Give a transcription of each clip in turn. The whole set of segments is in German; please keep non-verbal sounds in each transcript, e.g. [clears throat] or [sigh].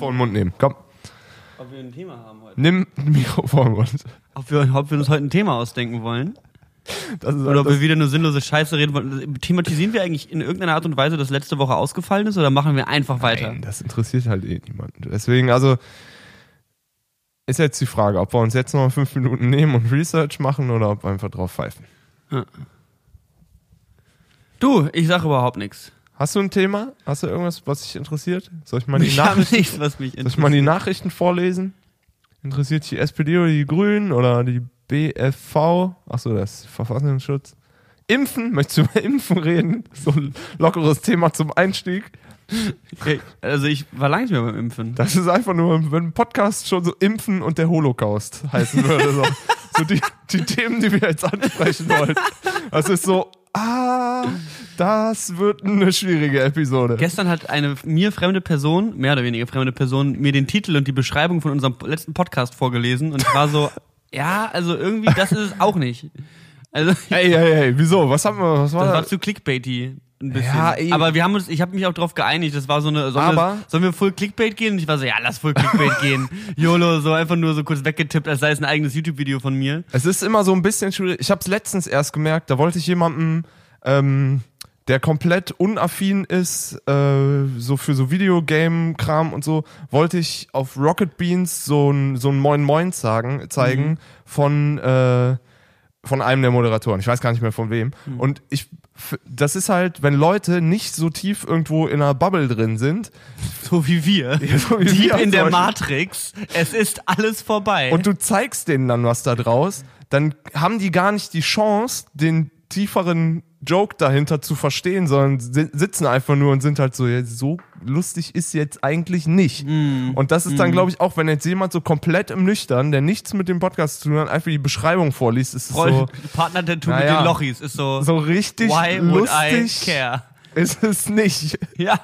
Mikrofon in den Mund nehmen. Komm. Ob wir ein Thema haben heute. Nimm ein Mikrofon in den Mund. Ob wir, ob wir uns heute ein Thema ausdenken wollen. Das ist Oder ob das, wir wieder nur sinnlose Scheiße reden wollen. Thematisieren wir eigentlich in irgendeiner Art und Weise, dass letzte Woche ausgefallen ist, oder machen wir einfach weiter? Nein, das interessiert halt eh niemanden. Deswegen, also, ist jetzt die Frage, ob wir uns jetzt noch fünf Minuten nehmen und Research machen oder ob wir einfach drauf pfeifen. Du, ich sag überhaupt nichts. Hast du ein Thema? Hast du irgendwas, was dich interessiert? Soll ich mal die, Ich Nachrichten, nichts, was mich soll ich mal die Nachrichten vorlesen? Interessiert dich die SPD oder die Grünen oder die BFV? Achso, das ist Verfassungsschutz. Impfen? Möchtest du über Impfen reden? So ein lockeres Thema zum Einstieg. Okay, Also ich war lange nicht mehr beim Impfen. Das ist einfach nur, wenn ein Podcast schon so Impfen und der Holocaust heißen würde. So, [laughs] so die, die Themen, die wir jetzt ansprechen wollen. Das ist so, ah, das wird eine schwierige Episode. Gestern hat eine mir fremde Person, mehr oder weniger fremde Person, mir den Titel und die Beschreibung von unserem letzten Podcast vorgelesen und ich war so, [laughs] ja, also irgendwie, das ist es auch nicht. Also, Ey, ey, ey, wieso? Was haben wir, was war das war das? zu clickbaity. Ein bisschen. Ja. Aber wir haben uns, ich habe mich auch darauf geeinigt, das war so eine, sollen, Aber- wir, sollen wir Full Clickbait gehen? Und ich war so, ja, lass Full Clickbait [laughs] gehen. YOLO, so einfach nur so kurz weggetippt, als sei es ein eigenes YouTube-Video von mir. Es ist immer so ein bisschen schwierig. Ich habe es letztens erst gemerkt, da wollte ich jemanden, ähm, der komplett unaffin ist, äh, so für so Videogame-Kram und so, wollte ich auf Rocket Beans so ein, so ein Moin Moin sagen, zeigen von, äh, von einem der Moderatoren. Ich weiß gar nicht mehr von wem. Und ich, das ist halt, wenn Leute nicht so tief irgendwo in einer Bubble drin sind, [laughs] So wie wir. [laughs] so wie Dieb wir in der Beispiel, Matrix. Es ist alles vorbei. und du zeigst denen dann was da draus, dann haben die gar nicht die Chance, den tieferen Joke dahinter zu verstehen, sondern si- sitzen einfach nur und sind halt so, ja, so lustig ist jetzt eigentlich nicht. Mm. Und das ist dann, glaube ich, auch, wenn jetzt jemand so komplett im Nüchtern, der nichts mit dem Podcast zu tun hat, einfach die Beschreibung vorliest, ist es Roll, so, Partner Tattoo Naja. mit den Lochis ist so, so richtig why would I lustig care? ist es nicht. Ja,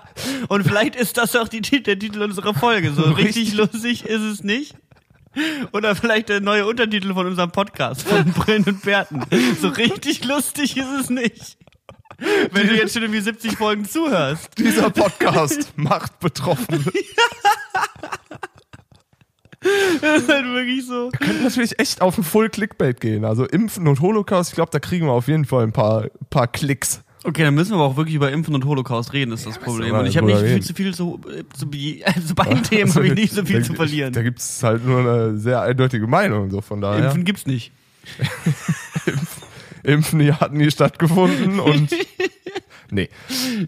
und vielleicht ist das auch die, der Titel unserer Folge. So [laughs] richtig lustig ist es nicht. Oder vielleicht der neue Untertitel von unserem Podcast von [laughs] Brillen und Bärten. So richtig lustig ist es nicht. Wenn du jetzt schon irgendwie 70 Folgen zuhörst. Dieser Podcast macht betroffen. [laughs] Das ist halt wirklich so. könnten natürlich echt auf ein Full Clickbait gehen. Also Impfen und Holocaust, ich glaube, da kriegen wir auf jeden Fall ein paar, paar Klicks. Okay, dann müssen wir aber auch wirklich über Impfen und Holocaust reden, ist das Problem. wir Und ich habe nicht viel zu viel zu, äh, zu, [laughs] zu beiden [laughs] Themen habe ich nicht so viel da, zu verlieren. Da gibt's halt nur eine sehr eindeutige Meinung, so von daher. Impfen gibt's nicht. [laughs] Impfen die hatten nie stattgefunden und. nee.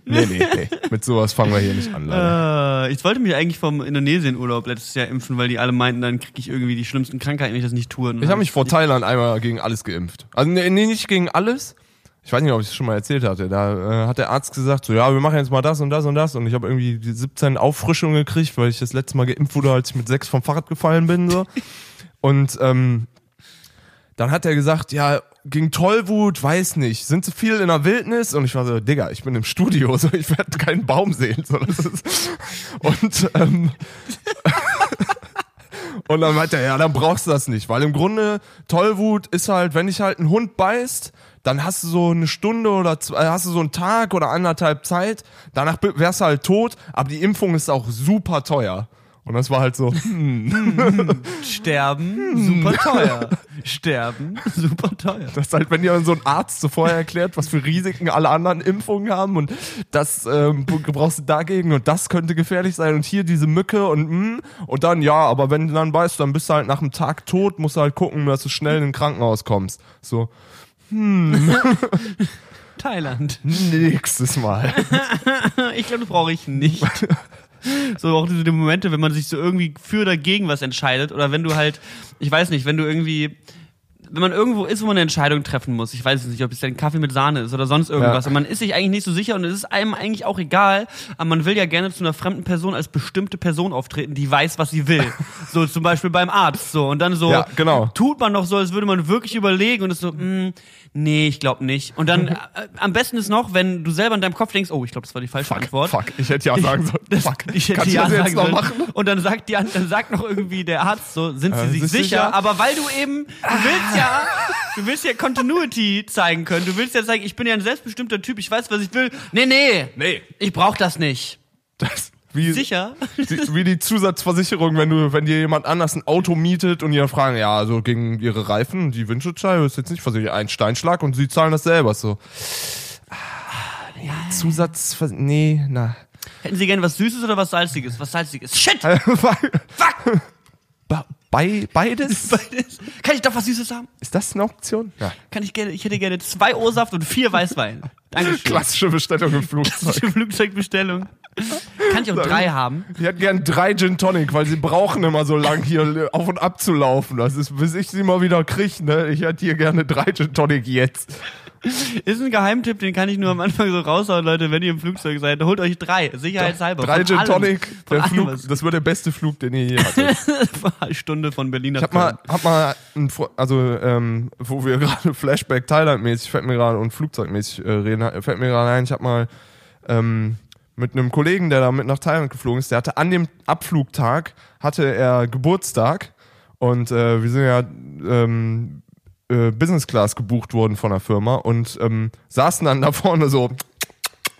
Nee, nee, nee. Mit sowas fangen wir hier nicht an, leider. Äh, ich wollte mich eigentlich vom Indonesien-Urlaub letztes Jahr impfen, weil die alle meinten, dann kriege ich irgendwie die schlimmsten Krankheiten, wenn ich das nicht tue. Und Ich habe mich vor Thailand einmal gegen alles geimpft. Also nee, nicht gegen alles. Ich weiß nicht, ob ich es schon mal erzählt hatte. Da äh, hat der Arzt gesagt, so ja, wir machen jetzt mal das und das und das. Und ich habe irgendwie die 17 Auffrischungen gekriegt, weil ich das letzte Mal geimpft wurde, als ich mit sechs vom Fahrrad gefallen bin. So. [laughs] Und ähm, dann hat er gesagt, ja, gegen Tollwut, weiß nicht, sind sie viel in der Wildnis? Und ich war so, Digga, ich bin im Studio, so ich werde keinen Baum sehen. So, das ist, [laughs] und ähm, [laughs] und dann meinte er, ja, dann brauchst du das nicht, weil im Grunde Tollwut ist halt, wenn dich halt ein Hund beißt, dann hast du so eine Stunde oder zwei, hast du so einen Tag oder anderthalb Zeit, danach wärst du halt tot, aber die Impfung ist auch super teuer. Und das war halt so, [laughs] Sterben, super teuer. Sterben, [laughs] super teuer. das ist halt, wenn dir so ein Arzt so vorher erklärt, was für Risiken alle anderen Impfungen haben und das ähm, brauchst du dagegen und das könnte gefährlich sein und hier diese Mücke und mm, und dann ja, aber wenn du dann weißt, dann bist du halt nach einem Tag tot, musst du halt gucken, dass du schnell in ein Krankenhaus kommst. So, [laughs] Thailand. nächstes Mal. [laughs] Ich glaube, das brauche ich nicht. So auch diese Momente, wenn man sich so irgendwie für oder gegen was entscheidet oder wenn du halt, ich weiß nicht, wenn du irgendwie, wenn man irgendwo ist, wo man eine Entscheidung treffen muss, ich weiß es nicht, ob es ein Kaffee mit Sahne ist oder sonst irgendwas, Ja. und man ist sich eigentlich nicht so sicher und es ist einem eigentlich auch egal, aber man will ja gerne zu einer fremden Person als bestimmte Person auftreten, die weiß, was sie will. [laughs] so zum Beispiel beim Arzt, so und dann so Ja, genau. tut man doch so, als würde man wirklich überlegen und ist so, mm, nee, ich glaube nicht. Und dann [laughs] äh, am besten ist noch, wenn du selber in deinem Kopf denkst, oh, ich glaube, das war die falsche Antwort. Fuck, ich hätte ja sagen sollen. Das, Fuck, ich hätte Kannst ja sagen noch sollen. Und dann sagt die, an- dann sagt noch irgendwie der Arzt so, sind sie Äh, sich bist sicher? sicher? Aber weil du eben, du willst ja, du willst ja Continuity zeigen können. Du willst ja zeigen, ich bin ja ein selbstbestimmter Typ, ich weiß, was ich will. Nee, nee, Nee. ich brauch das nicht. Das, wie, Sicher? die, wie die Zusatzversicherung, wenn du, wenn dir jemand anders ein Auto mietet und die dann fragen, ja, also gegen ihre Reifen, die Windschutzscheibe ist jetzt nicht versichert, ein Steinschlag und sie zahlen das selber so. Ja. Zusatz, nee, na. Hätten Sie gerne was Süßes oder was Salziges? Was Salziges. Shit! [laughs] Fuck! Bei, beides? [laughs] Beides. Kann ich doch was Süßes haben? Ist das eine Option? Ja. Kann ich gerne, ich hätte gerne zwei O-Saft und vier Weißwein. [laughs] Dankeschön. Klassische Bestellung im Flugzeug. Klassische Flugzeugbestellung. Kann ich auch drei haben? Die hätten gern drei Gin Tonic, weil sie brauchen immer so lang hier auf und ab zu laufen. Das ist, bis ich sie mal wieder kriege, ne? Ich hätte hier gerne drei Gin Tonic jetzt. Ist ein Geheimtipp, den kann ich nur am Anfang so raushauen, Leute, wenn ihr im Flugzeug seid. Holt euch drei, sicherheitshalber. Drei Gin. Tonic, der Flug, das wird der beste Flug, den ihr je hattet. Eine [laughs] Stunde von Berlin nach Ich hab mal, hab mal, ein, also ähm, wo wir [laughs] gerade Flashback Thailand-mäßig, fällt mir gerade und Flugzeugmäßig äh, reden, fällt mir gerade ein, ich hab mal ähm, mit einem Kollegen, der da mit nach Thailand geflogen ist, der hatte an dem Abflugtag, hatte er Geburtstag und äh, wir sind ja ähm, äh, Business Class gebucht worden von der Firma und ähm, saßen dann da vorne so,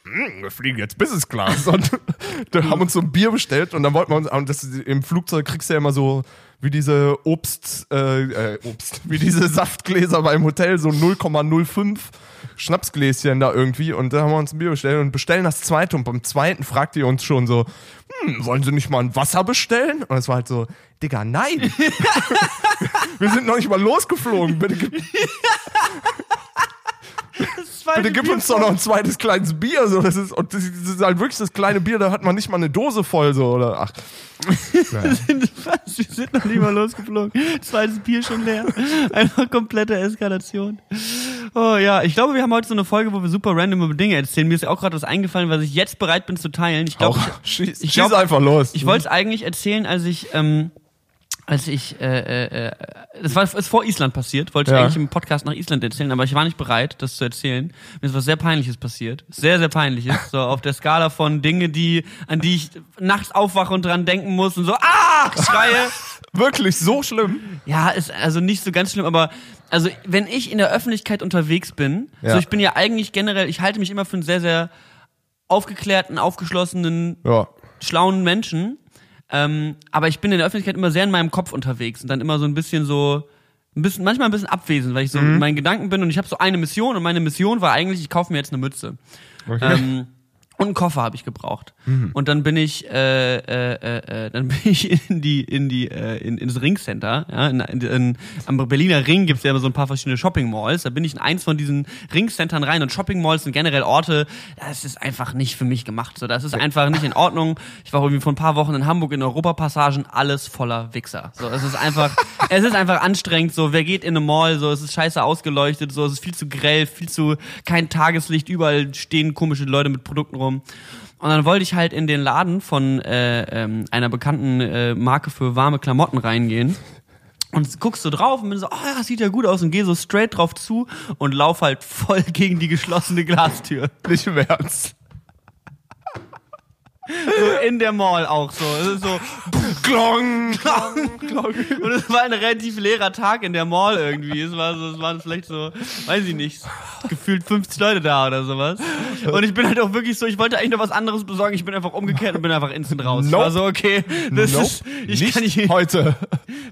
"Mm, wir fliegen jetzt Business Class. Und [laughs] da haben uns so ein Bier bestellt und dann wollten wir uns, und das, im Flugzeug kriegst du ja immer so wie diese Obst, äh, äh, Obst, wie diese Saftgläser beim Hotel, so 0,05 Schnapsgläschen da irgendwie und da haben wir uns ein Bier bestellt und bestellen das zweite und beim zweiten fragt ihr uns schon so, hm, wollen Sie nicht mal ein Wasser bestellen? Und es war halt so, Digga, nein. [laughs] [laughs] wir sind noch nicht mal losgeflogen, bitte [laughs] gib, Das zweite bitte gib Bier uns doch noch ein zweites kleines Bier. So, das ist, und das ist halt wirklich das kleine Bier, da hat man nicht mal eine Dose voll. So, oder, ach. Was? [laughs] Wir sind noch nie mal losgeflogen. Zweites Bier schon leer. Einfach komplette Eskalation. Oh ja, ich glaube, wir haben heute so eine Folge, wo wir super random über Dinge erzählen. Mir ist ja auch gerade was eingefallen, was ich jetzt bereit bin zu teilen. Ich glaube, schieß, ich schieß glaub- einfach los. ich wollte es eigentlich erzählen, als ich, ähm, als ich, äh, äh, äh, das war ist vor Island passiert, wollte ich Ja. eigentlich im Podcast nach Island erzählen, aber ich war nicht bereit, das zu erzählen. Mir ist was sehr Peinliches passiert. Sehr, sehr Peinliches. So auf der Skala von Dinge, die, an die ich nachts aufwache und dran denken muss und so, ah, schreie. [laughs] Wirklich so schlimm. Ja, ist also nicht so ganz schlimm, aber also wenn ich in der Öffentlichkeit unterwegs bin, Ja. so ich bin ja eigentlich generell, ich halte mich immer für einen sehr, sehr aufgeklärten, aufgeschlossenen, Ja. schlauen Menschen. Ähm, aber ich bin in der Öffentlichkeit immer sehr in meinem Kopf unterwegs und dann immer so ein bisschen so, ein bisschen, manchmal ein bisschen abwesend, weil ich so in meinen Gedanken bin und ich habe so eine Mission und meine Mission war eigentlich, ich kaufe mir jetzt eine Mütze. Okay. Ähm, und einen Koffer habe ich gebraucht. Und dann bin ich, äh, äh, äh, äh, dann [laughs] bin ich in die, in die, äh, in, ins Ringcenter. Ja, in, in, in, am Berliner Ring gibt's ja immer so ein paar verschiedene Shopping Malls. Da bin ich in eins von diesen Ringcentern rein und Shopping Malls sind generell Orte, das ist einfach nicht für mich gemacht. So, das ist einfach nicht in Ordnung. Ich war irgendwie vor ein paar Wochen in Hamburg in Europapassagen, alles voller Wichser. So, es ist einfach, [laughs] es ist einfach anstrengend. So, wer geht in eine Mall? So, es ist scheiße ausgeleuchtet. So, es ist viel zu grell, viel zu kein Tageslicht. Überall stehen komische Leute mit Produkten rum. Und dann wollte ich halt in den Laden von äh, ähm, einer bekannten äh, Marke für warme Klamotten reingehen. Und guckst du drauf und bin so, oh ja, sieht ja gut aus und geh so straight drauf zu und lauf halt voll [laughs] gegen die geschlossene Glastür. Nicht im Ernst. So in der Mall auch so. Es ist so, Klong. Und es war ein relativ leerer Tag in der Mall irgendwie. Es war so, es waren vielleicht so, weiß ich nicht, gefühlt 50 Leute da oder sowas. Und ich bin halt auch wirklich so, ich wollte eigentlich noch was anderes besorgen. Ich bin einfach umgekehrt und bin einfach instant raus. Ich Nope. war so, okay, das Nope. ist, ich nicht kann nicht, heute.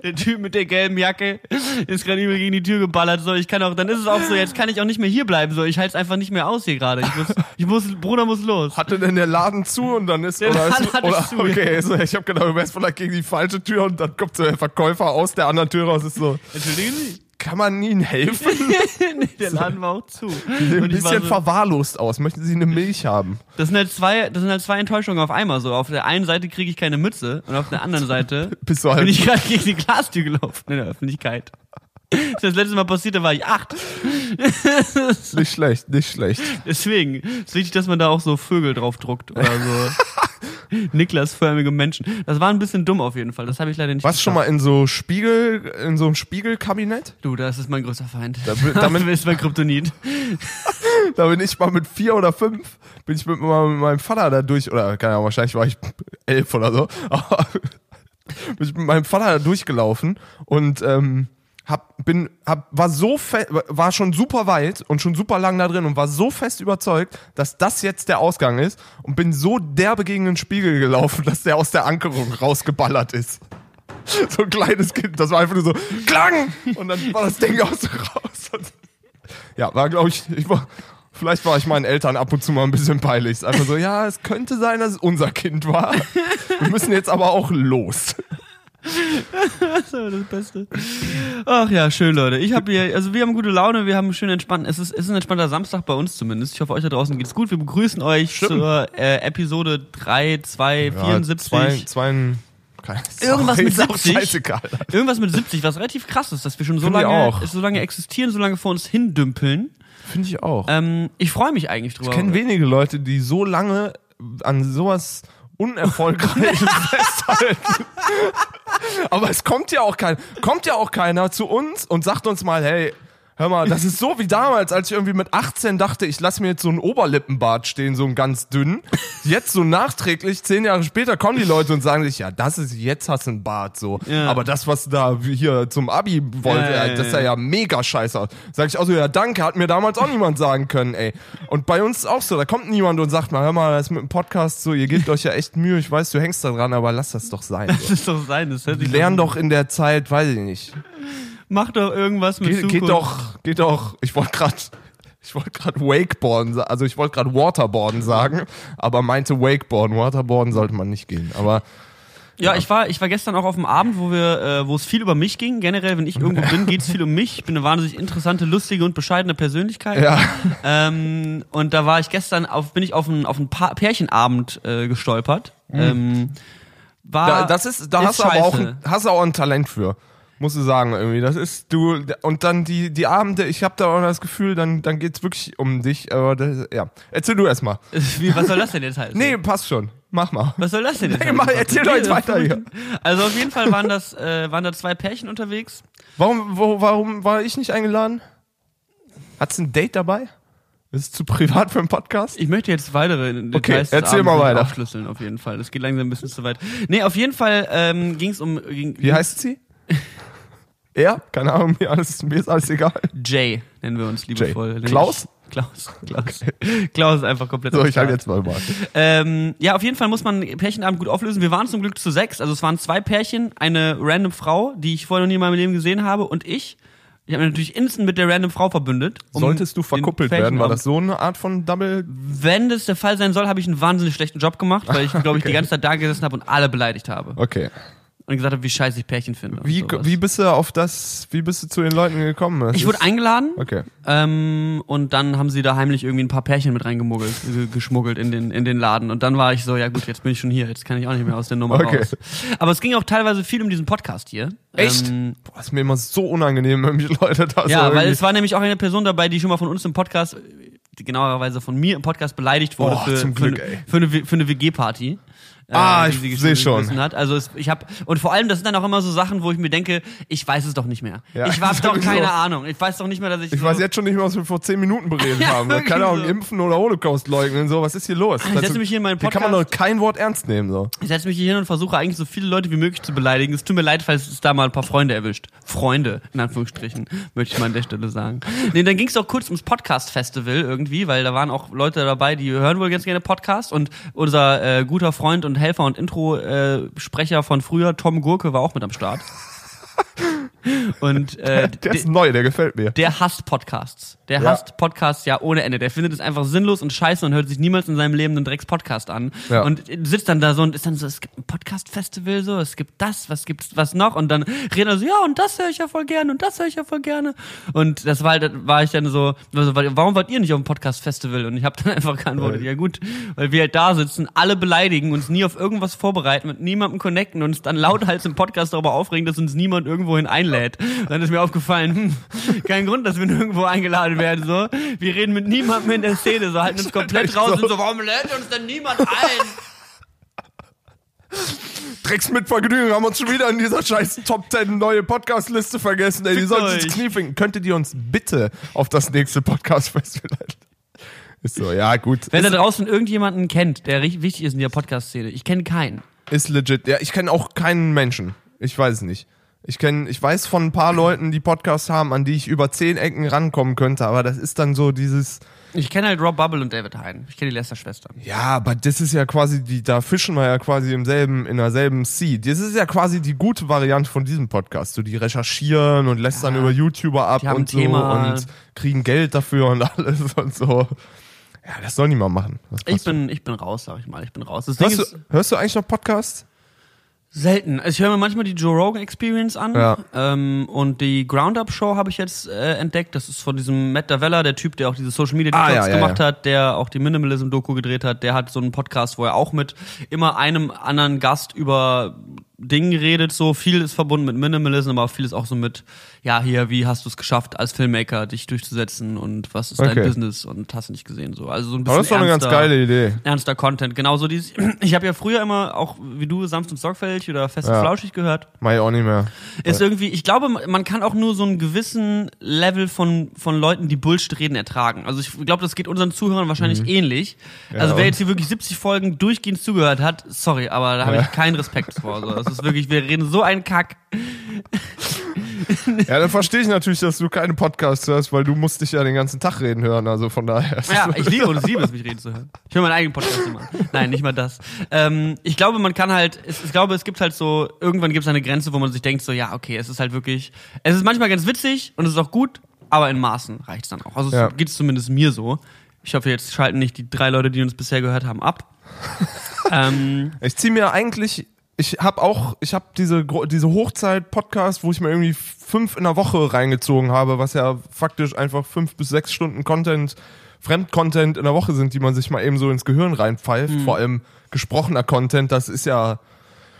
der Typ mit der gelben Jacke ist gerade übel gegen die Tür geballert. So, ich kann auch, dann ist es auch so, jetzt kann ich auch nicht mehr hier bleiben. So, ich halte es einfach nicht mehr aus hier gerade. Ich muss, ich muss, Bruder muss los. Hatte denn der Laden zu und dann ist Der oder ist, oder, okay, so, ich habe gedacht, du wärst vielleicht gegen die falsche Tür und dann kommt so der Verkäufer aus der anderen Tür raus. Ist so, Entschuldigen Sie. kann man Ihnen helfen? [laughs] nee, [laughs] der Laden war auch zu. Sehen ein bisschen so- verwahrlost aus. Möchten Sie eine Milch haben? Das sind halt zwei, das sind halt zwei Enttäuschungen auf einmal. So auf der einen Seite kriege ich keine Mütze und auf der anderen Seite [laughs] halt bin ich gerade gegen die Glastür gelaufen in der Öffentlichkeit. Das ist das letzte Mal passiert, da war ich acht. nicht schlecht, nicht schlecht. Deswegen ist wichtig, dass man da auch so Vögel drauf druckt oder so [laughs] Niklasförmige Menschen. Das war ein bisschen dumm auf jeden Fall. Das habe ich leider nicht. Warst du schon mal in so Spiegel, in so einem Spiegelkabinett? Du, das ist mein größter Feind. Da bin- damit- [laughs] ist mein Kryptonit. [laughs] Da bin ich mal mit vier oder fünf, bin ich mit, mal mit meinem Vater da durch, oder keine Ahnung, wahrscheinlich war ich elf oder so, bin ich mit meinem Vater da durchgelaufen und ähm, hab, bin, hab, war so war schon super weit und schon super lang da drin und war so fest überzeugt, dass das jetzt der Ausgang ist und bin so derbe gegen den Spiegel gelaufen, [laughs] dass der aus der Ankerung rausgeballert ist. [laughs] So ein kleines Kind, das war einfach nur so, klang! Und dann war das Ding aus raus. Und ja, war, glaube ich, ich war, vielleicht war ich meinen Eltern ab und zu mal ein bisschen peinlich. Einfach so, ja, es könnte sein, dass es unser Kind war. Wir müssen jetzt aber auch los. Das war das Beste. Ach ja, schön, Leute. Ich habe hier, also wir haben gute Laune, wir haben schön entspannt. Es ist, es ist ein entspannter Samstag bei uns zumindest. Ich hoffe, euch da draußen geht's gut. Wir begrüßen euch Stimmt. zur äh, Episode 3, 2, 74. Zwei, zwei, Irgendwas mit ist auch 70. scheißegal. Irgendwas mit 70, was relativ krass ist, dass wir schon so Finde lange, auch. so lange existieren, so lange vor uns hindümpeln. Finde ich auch. Ähm, ich freue mich eigentlich drüber. ich kenne wenige Leute, die so lange an sowas unerfolgreiches [laughs] festhalten. Aber es kommt ja auch kein, kommt ja auch keiner zu uns und sagt uns mal, hey, hör mal, das ist so wie damals, als ich irgendwie mit 18 dachte, ich lasse mir jetzt so einen Oberlippenbart stehen, so einen ganz dünnen. Jetzt so nachträglich, zehn Jahre später kommen die Leute und sagen sich, ja, das ist, jetzt hast du einen Bart, so. Ja. Aber das, was da hier zum Abi wollte, Ja, ja, ja, das ja, sah ja mega scheiße aus. Sag ich auch so, ja, danke, hat mir damals auch niemand sagen können, ey. Und bei uns ist auch so, da kommt niemand und sagt mal, hör mal, das ist mit dem Podcast so, ihr gebt euch ja echt Mühe, ich weiß, du hängst da dran, aber lass das doch sein. So. [laughs] ist doch sein, das hört sich Lern doch in der Zeit, weiß ich nicht. Mach doch irgendwas mit Geht, Zukunft. geht doch, geht doch, ich wollte gerade ich wollte gerade Wakeboarden, also ich wollte gerade Waterboarden sagen, aber meinte Wakeboarden. Waterboarden sollte man nicht gehen, aber Ja, ich war, ich war gestern auch auf dem Abend, wo wir, äh, wo es viel über mich ging. Generell, wenn ich irgendwo bin, geht's viel um mich. Ich bin eine wahnsinnig interessante, lustige und bescheidene Persönlichkeit. ja, Ähm, und da war ich gestern auf, bin ich auf einen, auf einen pa Pärchenabend äh, gestolpert. Ähm, war, da, das ist, da ist hast du aber auch, hast du auch ein Talent für. Musst du sagen, irgendwie. Das ist, du, und dann die, die Abende, ich habe da auch das Gefühl, dann, dann geht's wirklich um dich, aber das, ja. Erzähl du erst mal. [laughs] Wie, was soll das denn jetzt heißen? Nee, passt schon. Mach mal. Was soll das denn jetzt Nee, mach, erzähl doch jetzt weiter hier. [laughs] Also auf jeden Fall waren das, äh, waren da zwei Pärchen unterwegs. Warum, wo, warum war ich nicht eingeladen? Hat's ein Date dabei? Ist es zu privat für einen Podcast? Ich möchte jetzt weitere Details Okay, erzähl mal weiter. aufschlüsseln, auf jeden Fall. Das geht langsam ein bisschen zu weit. Nee, auf jeden Fall ähm, ging es um ging, Wie heißt sie? [laughs] er? Keine Ahnung, mir, alles, mir ist alles egal. Jay, nennen wir uns liebevoll. Jay. Klaus? Klaus, Klaus. Klaus ist einfach komplett So, ich halt Start. jetzt mal mal. Ähm, ja, auf jeden Fall muss man Pärchenabend gut auflösen. Wir waren zum Glück zu sechs. Also es waren zwei Pärchen, eine random Frau, die ich vorher noch nie in meinem Leben gesehen habe, und ich. Ich habe mich natürlich instant mit der random Frau verbündet. um Solltest du verkuppelt werden? War das so eine Art von Double? Wenn das der Fall sein soll, habe ich einen wahnsinnig schlechten Job gemacht, weil ich, [laughs] glaube ich, die Okay. ganze Zeit da gesessen habe und alle beleidigt habe. Okay. Und gesagt habe, wie scheiße ich Pärchen finde. Wie, wie bist du auf das, wie bist du zu den Leuten gekommen? Das ich wurde eingeladen Okay. ähm, und dann haben sie da heimlich irgendwie ein paar Pärchen mit reingemuggelt, ge- geschmuggelt in den, in den Laden. Und dann war ich so, ja gut, jetzt bin ich schon hier, jetzt kann ich auch nicht mehr aus der Nummer Okay. raus. Aber es ging auch teilweise viel um diesen Podcast hier. Echt? Ähm, Boah, ist mir immer so unangenehm, wenn mich Leute da so ja, weil es war nämlich auch eine Person dabei, die schon mal von uns im Podcast, genauerweise von mir im Podcast beleidigt wurde Oh, für, zum für, Glück, eine- für, eine, für eine WG-Party. Ah, äh, ich die sie seh geschmissen schon. Hat. Also es, ich habe und vor allem das sind dann auch immer so Sachen, wo ich mir denke, ich weiß es doch nicht mehr. Ja, ich habe [laughs] doch keine Ahnung. Ich weiß doch nicht mehr, dass ich. Ich so, weiß jetzt schon nicht mehr, was wir vor zehn Minuten beredet Ja, haben. Keine Ahnung, so. impfen oder Holocaust leugnen, so, was ist hier los? Ich setze mich hier in meinen Hier kann man Podcast. doch kein Wort ernst nehmen, so. Ich setze mich hier hin und versuche eigentlich so viele Leute wie möglich zu beleidigen. Es tut mir leid, falls es da mal ein paar Freunde erwischt. Freunde, in Anführungsstrichen, möchte ich mal an der Stelle sagen. Nee, dann ging es auch kurz ums Podcast-Festival irgendwie, weil da waren auch Leute dabei, die hören wohl ganz gerne Podcast und unser äh, guter Freund und Helfer und Intro-Sprecher von früher, Tom Gurke, war auch mit am Start. Und [laughs] äh, Der ist neu, der gefällt mir. der hasst Podcasts. Der Ja. hasst Podcasts ja ohne Ende. Der findet es einfach sinnlos und scheiße und hört sich niemals in seinem Leben einen Drecks-Podcast an. Ja. Und sitzt dann da so und ist dann so, es gibt ein Podcast-Festival so, es gibt das, was gibt's, was noch? Und dann redet er so, ja, und das höre ich ja voll gerne und das höre ich ja voll gerne. Und das war halt, war ich dann so, also, warum wart ihr nicht auf dem Podcast-Festival? Und ich habe dann [laughs] einfach geantwortet, ja gut, weil wir halt da sitzen, alle beleidigen, uns nie auf irgendwas vorbereiten, mit niemandem connecten und uns dann lauthals im Podcast darüber aufregen, dass uns niemand irgendwohin einlädt. Und dann ist mir aufgefallen, hm, kein Grund, dass wir nirgendwo eingeladen werden, so. Wir reden mit niemandem in der Szene, so halten uns komplett raus so. und so, warum lädt uns denn niemand ein? Drecks mit Vergnügen haben uns schon wieder in dieser scheiß Top 10 neue Podcast-Liste vergessen. Ey, die sollten euch. ins Knie ficken. Könntet ihr uns bitte auf das nächste Podcast-Festival leiten? Ist so, ja, gut. Wenn da draußen irgendjemanden kennt, der richtig wichtig ist in der Podcast-Szene, ich kenne keinen. ist legit. Ja, ich kenne auch keinen Menschen. Ich weiß es nicht. Ich kenne, ich weiß von ein paar Leuten, die Podcasts haben, an die ich über zehn Ecken rankommen könnte, aber das ist dann so dieses, Ich kenne halt Rob Bubble und David Hein. Ich kenne die Lester-Schwestern. ja, aber das ist ja quasi die, da fischen wir ja quasi im selben, in derselben Seed. Das ist ja quasi die gute Variante von diesem Podcast. So, die recherchieren und lässt dann über YouTuber ab und so Thema. und kriegen Geld dafür und [laughs] alles und so. Ja, das sollen die mal machen. Ich bin, ich bin raus, sag ich mal. Ich bin raus. Hörst du, hörst du eigentlich noch Podcasts? Selten. Also ich höre mir manchmal die Joe Rogan Experience an. Ja. Ähm, und die Ground Up Show habe ich jetzt äh, entdeckt. Das ist von diesem Matt Davella, der Typ, der auch diese Social Media Ah, Detox ja, ja, gemacht hat, der auch die Minimalism Doku gedreht hat. Der hat so einen Podcast, wo er auch mit immer einem anderen Gast über Dinge redet. So viel ist verbunden mit Minimalism, aber viel ist auch so mit, ja, hier, wie hast du es geschafft, als Filmmaker dich durchzusetzen und was ist dein Okay. Business und hast du nicht gesehen. So. Also so ein bisschen Aber das ist doch eine ganz ernster- geile Idee. ernster Content. Genauso dieses, [clears throat] ich habe ja früher immer auch wie du sanft und sorgfältig oder fest und Ja. flauschig gehört. Mach ich auch nicht mehr. Ist irgendwie, ich glaube, man kann auch nur so einen gewissen Level von von Leuten, die Bullshit reden, ertragen. Also ich glaube, das geht unseren Zuhörern wahrscheinlich ähnlich. also wer und- jetzt hier wirklich 70 Folgen durchgehend zugehört hat, sorry, aber da habe Ja. ich keinen Respekt vor. So. [laughs] Das ist wirklich, wir reden so einen Kack. Ja, dann verstehe ich natürlich, dass du keine Podcasts hörst, weil du musst dich ja den ganzen Tag reden hören. Also von daher. Ja, ich liebe und ich liebe es, mich reden zu hören. Ich höre meinen eigenen Podcast immer. Nein, nicht mal das. Ähm, ich glaube, man kann halt, es, ich glaube, es gibt halt so, irgendwann gibt es eine Grenze, wo man sich denkt, so, ja, okay, es ist halt wirklich, es ist manchmal ganz witzig und es ist auch gut, aber in Maßen reicht es dann auch. Also Ja. es geht zumindest mir so. Ich hoffe, jetzt schalten nicht die drei Leute, die uns bisher gehört haben, ab. [laughs] ähm, Ich ziehe mir eigentlich, ich habe auch, ich habe diese diese Hochzeit-Podcast, wo ich mir irgendwie fünf in der Woche reingezogen habe, was ja faktisch einfach fünf bis sechs Stunden Content, Fremdcontent in der Woche sind, die man sich mal eben so ins Gehirn reinpfeift. Vor allem gesprochener Content, das ist ja,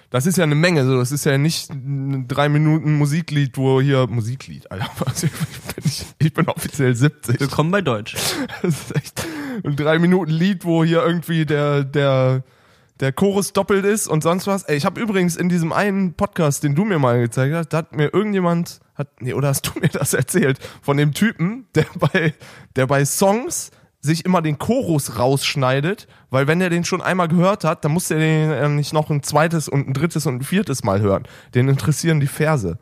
das ist ja eine Menge. So, das ist ja nicht ein drei Minuten Musiklied, wo hier Musiklied, Alter, [laughs] was, ich, bin, ich, ich bin offiziell 70. willkommen bei Deutsch. [laughs] Das ist echt ein drei Minuten Lied, wo hier irgendwie der der der Chorus doppelt ist und sonst was. Ey, ich habe übrigens in diesem einen Podcast, den du mir mal gezeigt hast, da hat mir irgendjemand hat nee, oder hast du mir das erzählt von dem Typen, der bei der bei Songs sich immer den Chorus rausschneidet, weil wenn er den schon einmal gehört hat, dann muss er den äh, nicht noch ein zweites und ein drittes und ein viertes Mal hören. Den interessieren die Verse.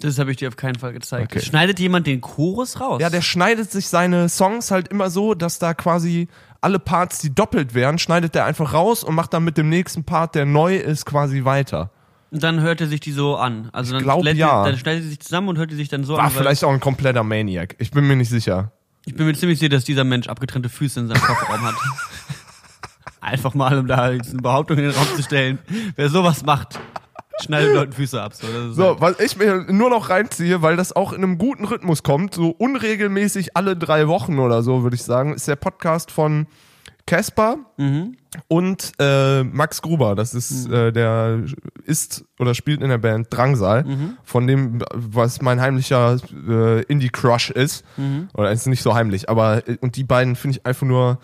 Das habe ich dir auf keinen Fall gezeigt. Okay. Schneidet jemand den Chorus raus? Ja, der schneidet sich seine Songs halt immer so, dass da quasi alle Parts, die doppelt wären, schneidet der einfach raus und macht dann mit dem nächsten Part, der neu ist, quasi weiter. Und dann hört er sich die so an. Also dann, glaub, lädt die- ja. dann schneidet sie sich zusammen und hört die sich dann so War an. weil- vielleicht auch ein kompletter Maniac. Ich bin mir nicht sicher. Ich bin mir ziemlich sicher, dass dieser Mensch abgetrennte Füße in seinem Kofferraum hat. [laughs] Einfach mal, um da eine Behauptung in den Raum zu stellen. Wer sowas macht, schneidet Leuten Füße ab. So, So, halt- was ich mir nur noch reinziehe, weil das auch in einem guten Rhythmus kommt, so unregelmäßig alle drei Wochen oder so, würde ich sagen, ist der Podcast von Casper und äh, Max Gruber. Das ist, äh, der ist oder spielt in der Band Drangsal, von dem, was mein heimlicher äh, Indie-Crush ist. Oder ist nicht so heimlich, aber äh, und die beiden finde ich einfach nur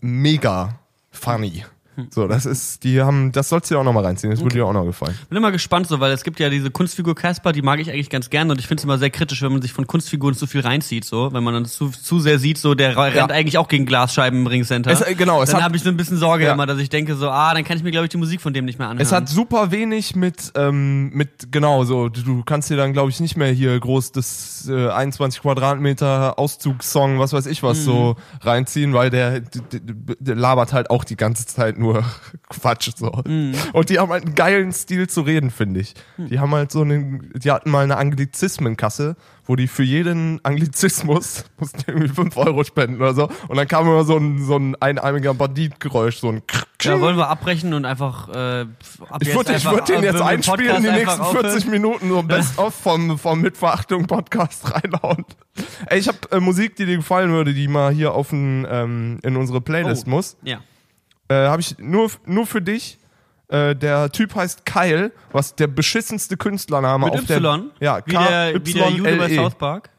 mega funny. So, das ist, die haben, das sollst du dir auch noch mal reinziehen, das würde dir auch noch gefallen. bin immer gespannt so, weil es gibt ja diese Kunstfigur Casper, die mag ich eigentlich ganz gerne und ich finde es immer sehr kritisch, wenn man sich von Kunstfiguren zu viel reinzieht, so, wenn man dann zu, zu sehr sieht, so, der rennt eigentlich auch gegen Glasscheiben im Ringcenter. Es- äh, genau, es Dann habe ich so ein bisschen Sorge Ja. immer, dass ich denke so, ah, dann kann ich mir glaube ich die Musik von dem nicht mehr anhören. Es hat super wenig mit, ähm, mit genau so. Du, kannst dir dann, glaube ich, nicht mehr hier groß das äh, 21 Quadratmeter Auszugssong, was weiß ich was, so reinziehen, weil der, der, der labert halt auch die ganze Zeit nur [laughs] Quatsch so. Und die haben halt einen geilen Stil zu reden, finde ich. Die haben halt so einen, die hatten mal eine Anglizismenkasse, wo die für jeden Anglizismus [laughs] mussten irgendwie 5 Euro spenden oder so. Und dann kam immer so ein, so ein einarmiger Banditgeräusch, so ein ja, wollen wir abbrechen und einfach äh, ab ich würde würd den jetzt einspielen, Podcast die nächsten aufhören. 40 Minuten so Best of vom, vom Mitverachtung Podcast reinhauen. Ey, ich habe äh, Musik, die dir gefallen würde, die mal hier auf ein, ähm, in unsere Playlist Oh. muss. Ja. Äh, habe ich nur, nur für dich. Äh, der Typ heißt Kyle, was der beschissenste Künstlername Mit auf der Y? ja, wie, der, wie der Jude bei. South Park.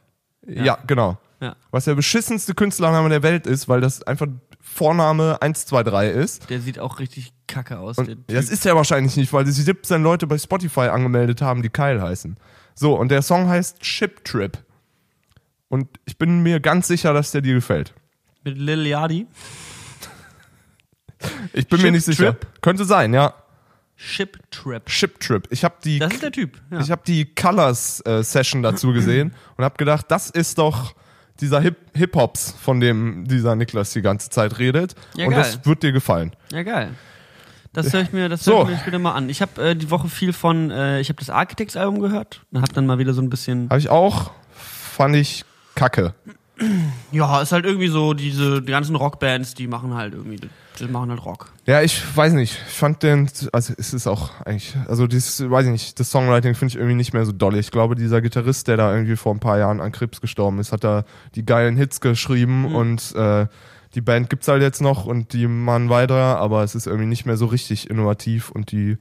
Ja, genau. Ja. Was der beschissenste Künstlername der Welt ist, weil das einfach Vorname 123 ist. Der sieht auch richtig kacke aus. der das ist ja wahrscheinlich nicht, weil sich 17 Leute bei Spotify angemeldet haben, die Kyle heißen. So, und der Song heißt Chip Trip. Und ich bin mir ganz sicher, dass der dir gefällt. Mit Lil Yachty. Ich bin mir Chip nicht sicher. Trip? Könnte sein, ja. Ship Trip. Ship Trip. Ich habe die, Das ist der Typ. Ja. ich habe die Colors äh, Session dazu gesehen [clears throat] und habe gedacht, das ist doch dieser Hip Hip Hops, von dem dieser Niklas die ganze Zeit redet. Ja, und geil. das wird dir gefallen. Ja, geil. Das höre ich mir, das So. höre ich mir später mal an. Ich habe äh, die Woche viel von, äh, ich habe das Architects Album gehört und habe dann mal wieder so ein bisschen. Habe ich auch. Fand ich kacke. [clears throat] Ja, ist halt irgendwie so diese die ganzen Rockbands, die machen halt irgendwie, die machen halt Rock. Ja, ich weiß nicht. Ich fand den, also es ist auch eigentlich, also dieses, weiß ich nicht, das Songwriting finde ich irgendwie nicht mehr so doll. Ich glaube, dieser Gitarrist, der da irgendwie vor ein paar Jahren an Krebs gestorben ist, hat da die geilen Hits geschrieben Mhm. und äh, die Band gibt's halt jetzt noch und die machen weiter, aber es ist irgendwie nicht mehr so richtig innovativ und die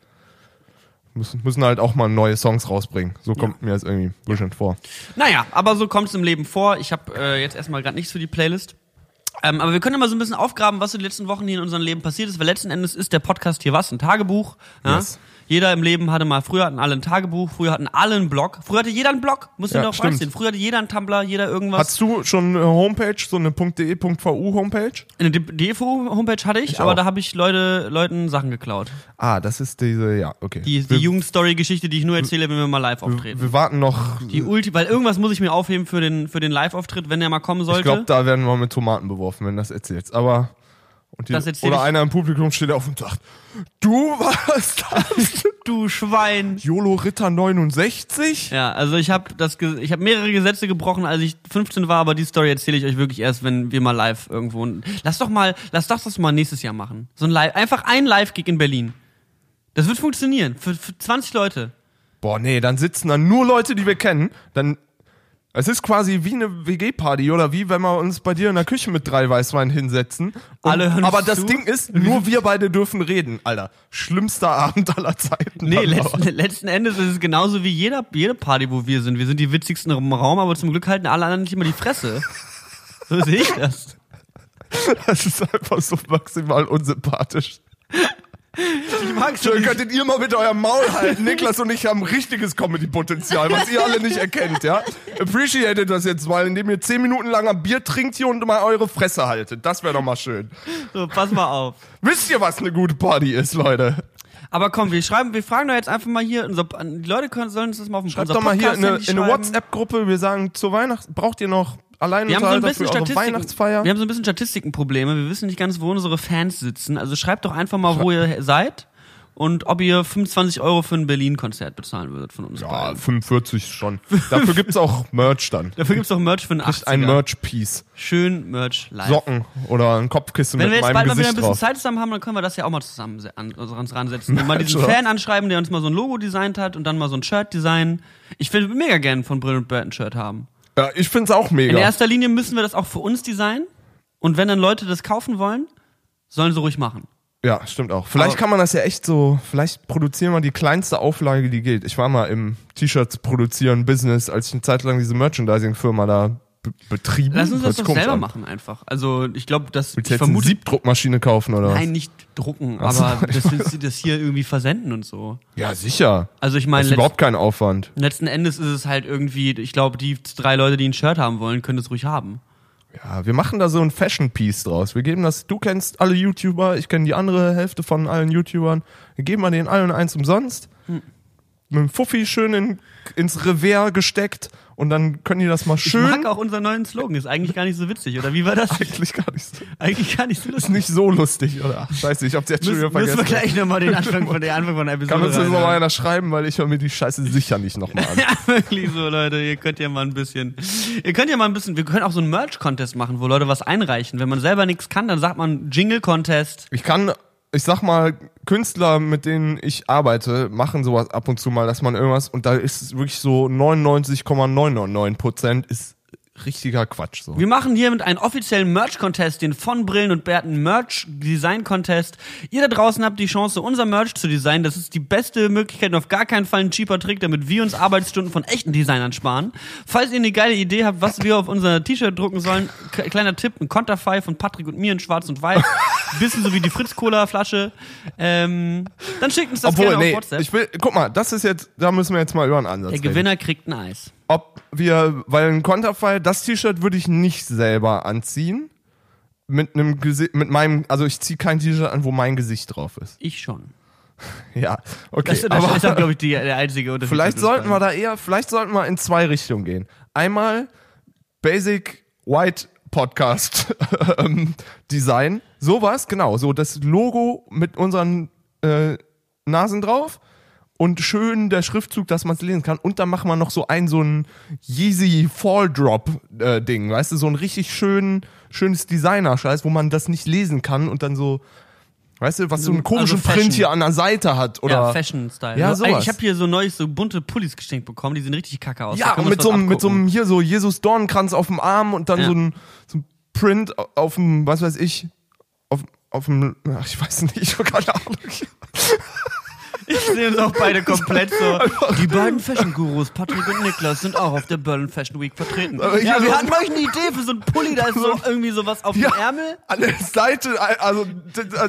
müssen, müssen halt auch mal neue Songs rausbringen. So kommt mir das irgendwie ein bisschen vor. Naja, aber so kommt es im Leben vor. Ich habe äh, jetzt erstmal gerade nichts für die Playlist. Ähm, aber wir können ja mal so ein bisschen aufgraben, was in den letzten Wochen hier in unserem Leben passiert ist, weil letzten Endes ist der Podcast hier was? Ein Tagebuch. Ja? Yes. Jeder im Leben hatte mal, früher hatten alle ein Tagebuch, früher hatten alle einen Blog. Früher hatte jeder einen Blog, musst du Ja, dir doch reinziehen. Früher hatte jeder einen Tumblr, jeder irgendwas. Hast du schon eine Homepage, so eine .de.vu Homepage? Eine DFO-Homepage hatte ich, Ich aber auch. da habe ich Leute, Leuten Sachen geklaut. Ah, das ist diese, ja, okay. Die, die wir, Jugendstory-Geschichte, die ich nur erzähle, wenn wir mal live auftreten. wir warten noch Die Ulti, weil irgendwas muss ich mir aufheben für den, für den Live-Auftritt, wenn der mal kommen sollte. Ich glaube, da werden wir mit Tomaten beworfen, wenn du das erzählst. Aber und die, oder einer im Publikum steht auf und sagt, du warst das? [laughs] du Schwein. YOLO Ritter 69? Ja, also ich habe das, ge- ich habe mehrere Gesetze gebrochen, als ich 15 war, aber die Story erzähle ich euch wirklich erst, wenn wir mal live irgendwo. Lass doch mal, lass doch das mal nächstes Jahr machen. So ein Live, einfach ein Live-Gig in Berlin. Das wird funktionieren für, für 20 Leute. Boah, nee, dann sitzen da nur Leute, die wir kennen. Dann es ist quasi wie eine WG-Party oder wie wenn wir uns bei dir in der Küche mit drei Weißwein hinsetzen. Und, Alle hören aber uns das zu. Ding ist, nur wir beide dürfen reden, Alter. Schlimmster [laughs] Abend aller Zeiten. Nee, letzten, letzten Endes ist es genauso wie jeder, jede Party, wo wir sind. Wir sind die witzigsten im Raum, aber zum Glück halten alle anderen nicht immer die Fresse. So sehe ich das. Das ist einfach so maximal unsympathisch. Ich mag so Schön, könntet ihr mal bitte euer Maul halten. Niklas und ich haben richtiges Comedy-Potenzial, was ihr alle nicht erkennt, ja? Appreciated das jetzt mal, indem ihr zehn Minuten lang am Bier trinkt hier und mal eure Fresse haltet. Das wäre doch mal schön. so, pass mal auf. Wisst ihr, was eine gute Party ist, Leute? Aber komm, wir schreiben, wir fragen doch jetzt einfach mal hier, unser, die Leute können, sollen uns das mal auf dem Schreibt doch mal hier in eine, in eine. WhatsApp-Gruppe. Wir sagen, zur Weihnachten braucht ihr noch allein Wir haben so ein bisschen. Weihnachtsfeier. Wir haben so ein bisschen Statistikenprobleme. Wir wissen nicht ganz, wo unsere Fans sitzen. Also schreibt doch einfach mal, wo ihr seid und ob ihr 25 Euro für ein Berlin-Konzert bezahlen würdet von uns ja, beiden. 45 schon. Dafür gibt's auch Merch dann. Dafür gibt's doch Merch für einen 80er. Ein Merch-Piece. Schön Merch live. Socken oder ein Kopfkissen Wenn wir mit jetzt meinem bald mal wieder Gesicht ein bisschen drauf. Zeit zusammen haben, dann können wir das ja auch mal zusammen an, also uns ransetzen. [laughs] Und mal Merch, diesen oder? Fan anschreiben, der uns mal so ein Logo designt hat und dann mal so ein Shirt designen. Ich will mega gern von Brill und Burton ein Shirt haben. Ja, ich find's auch mega. In erster Linie müssen wir das auch für uns designen. Und wenn dann Leute das kaufen wollen, sollen sie ruhig machen. Ja, stimmt auch. Vielleicht Aber- kann man das ja echt so, vielleicht produzieren wir die kleinste Auflage, die geht. Ich war mal im T-Shirts produzieren Business, als ich eine Zeit lang diese Merchandising-Firma da be betrieben. Lass uns das doch selber an. machen einfach. Also ich glaube, dass Willst ich jetzt eine vermute, Siebdruckmaschine kaufen oder nein, nicht drucken, so, aber [laughs] das das hier irgendwie versenden und so. Ja, sicher. Also ich Das meine, ist letzt, überhaupt kein Aufwand. letzten Endes ist es halt irgendwie, ich glaube, die drei Leute, die ein Shirt haben wollen, können es ruhig haben. Ja, wir machen da so ein Fashion-Piece draus. Wir geben das, du kennst alle YouTuber, ich kenne die andere Hälfte von allen YouTubern. Wir geben mal denen allen eins umsonst. Hm. Mit dem Fuffi schön in, ins Revers gesteckt und dann können die das mal Ich schön. mag auch unseren neuen Slogan, ist eigentlich gar nicht so witzig, oder wie war das? Eigentlich gar nicht so. Eigentlich gar nicht so ist lustig. nicht so lustig, oder? Ach, scheiße, ich hab's jetzt schon wieder Müssen, müssen vergessen. wir gleich nochmal den Anfang von der Anfang von der Episode Kann uns das nochmal einer schreiben, weil ich höre mir die Scheiße sicher nicht nochmal an. [laughs] Ja, wirklich so, Leute. Ihr könnt ja mal ein bisschen. Ihr könnt ja mal ein bisschen. Wir können auch so einen Merch-Contest machen, wo Leute was einreichen. Wenn man selber nichts kann, dann sagt man Jingle-Contest. Ich kann, ich sag mal, Künstler, mit denen ich arbeite, machen sowas ab und zu mal, dass man irgendwas, und da ist wirklich so 99,999 Prozent ist richtiger Quatsch, so. Wir machen hiermit einen offiziellen Merch-Contest, den von Brillen und Bärten Merch-Design-Contest. Ihr da draußen habt die Chance, unser Merch zu designen. Das ist die beste Möglichkeit und auf gar keinen Fall ein cheaper Trick, damit wir uns Arbeitsstunden von echten Designern sparen. Falls ihr eine geile Idee habt, was wir auf unser T-Shirt drucken sollen, kleiner Tipp, ein Konterfei von Patrick und mir in schwarz und weiß. [laughs] Bisschen so wie die Fritz-Cola-Flasche. Ähm, dann schickt uns das Obwohl, gerne auf nee, WhatsApp. ich will, guck mal, das ist jetzt, da müssen wir jetzt mal über einen Ansatz Der reden. Gewinner kriegt ein Eis. Ob wir, weil ein Konterfei, das T-Shirt würde ich nicht selber anziehen. Mit einem Gesicht, mit meinem, also ich ziehe kein T-Shirt an, wo mein Gesicht drauf ist. Ich schon. [laughs] Ja, okay. Das, das ist, glaube ich, die, der einzige Unterschied. Vielleicht sollten wir da eher, vielleicht sollten wir in zwei Richtungen gehen. Einmal Basic White Podcast [laughs] ähm, Design, sowas, genau, so das Logo mit unseren äh, Nasen drauf und schön der Schriftzug, dass man es lesen kann. Und dann machen wir noch so ein so ein Yeezy Fall Drop äh, Ding, weißt du, so ein richtig schön schönes Designer-Scheiß, wo man das nicht lesen kann und dann so Weißt du, was so einen komischen Also. Print hier an der Seite hat oder Ja, Fashion-Style. Ja, so, ey, sowas. ich habe hier so neulich so bunte Pullis geschenkt bekommen, die sehen richtig kacke aus. Ja, und mit so, einem, mit so einem hier so Jesus Dornenkranz auf dem Arm und dann Ja. so ein, so ein Print auf dem, was weiß ich, auf, auf dem, ach, ich weiß nicht, ich [laughs] habe keine Ahnung. Ich sehe uns auch beide komplett so. [laughs] Die beiden Fashion-Gurus, Patrick und Niklas, sind auch auf der Berlin Fashion Week vertreten. Ja, wir so- hatten euch eine Idee für so einen Pulli, da ist so [laughs] irgendwie sowas auf Ja. dem Ärmel. An der Seite, also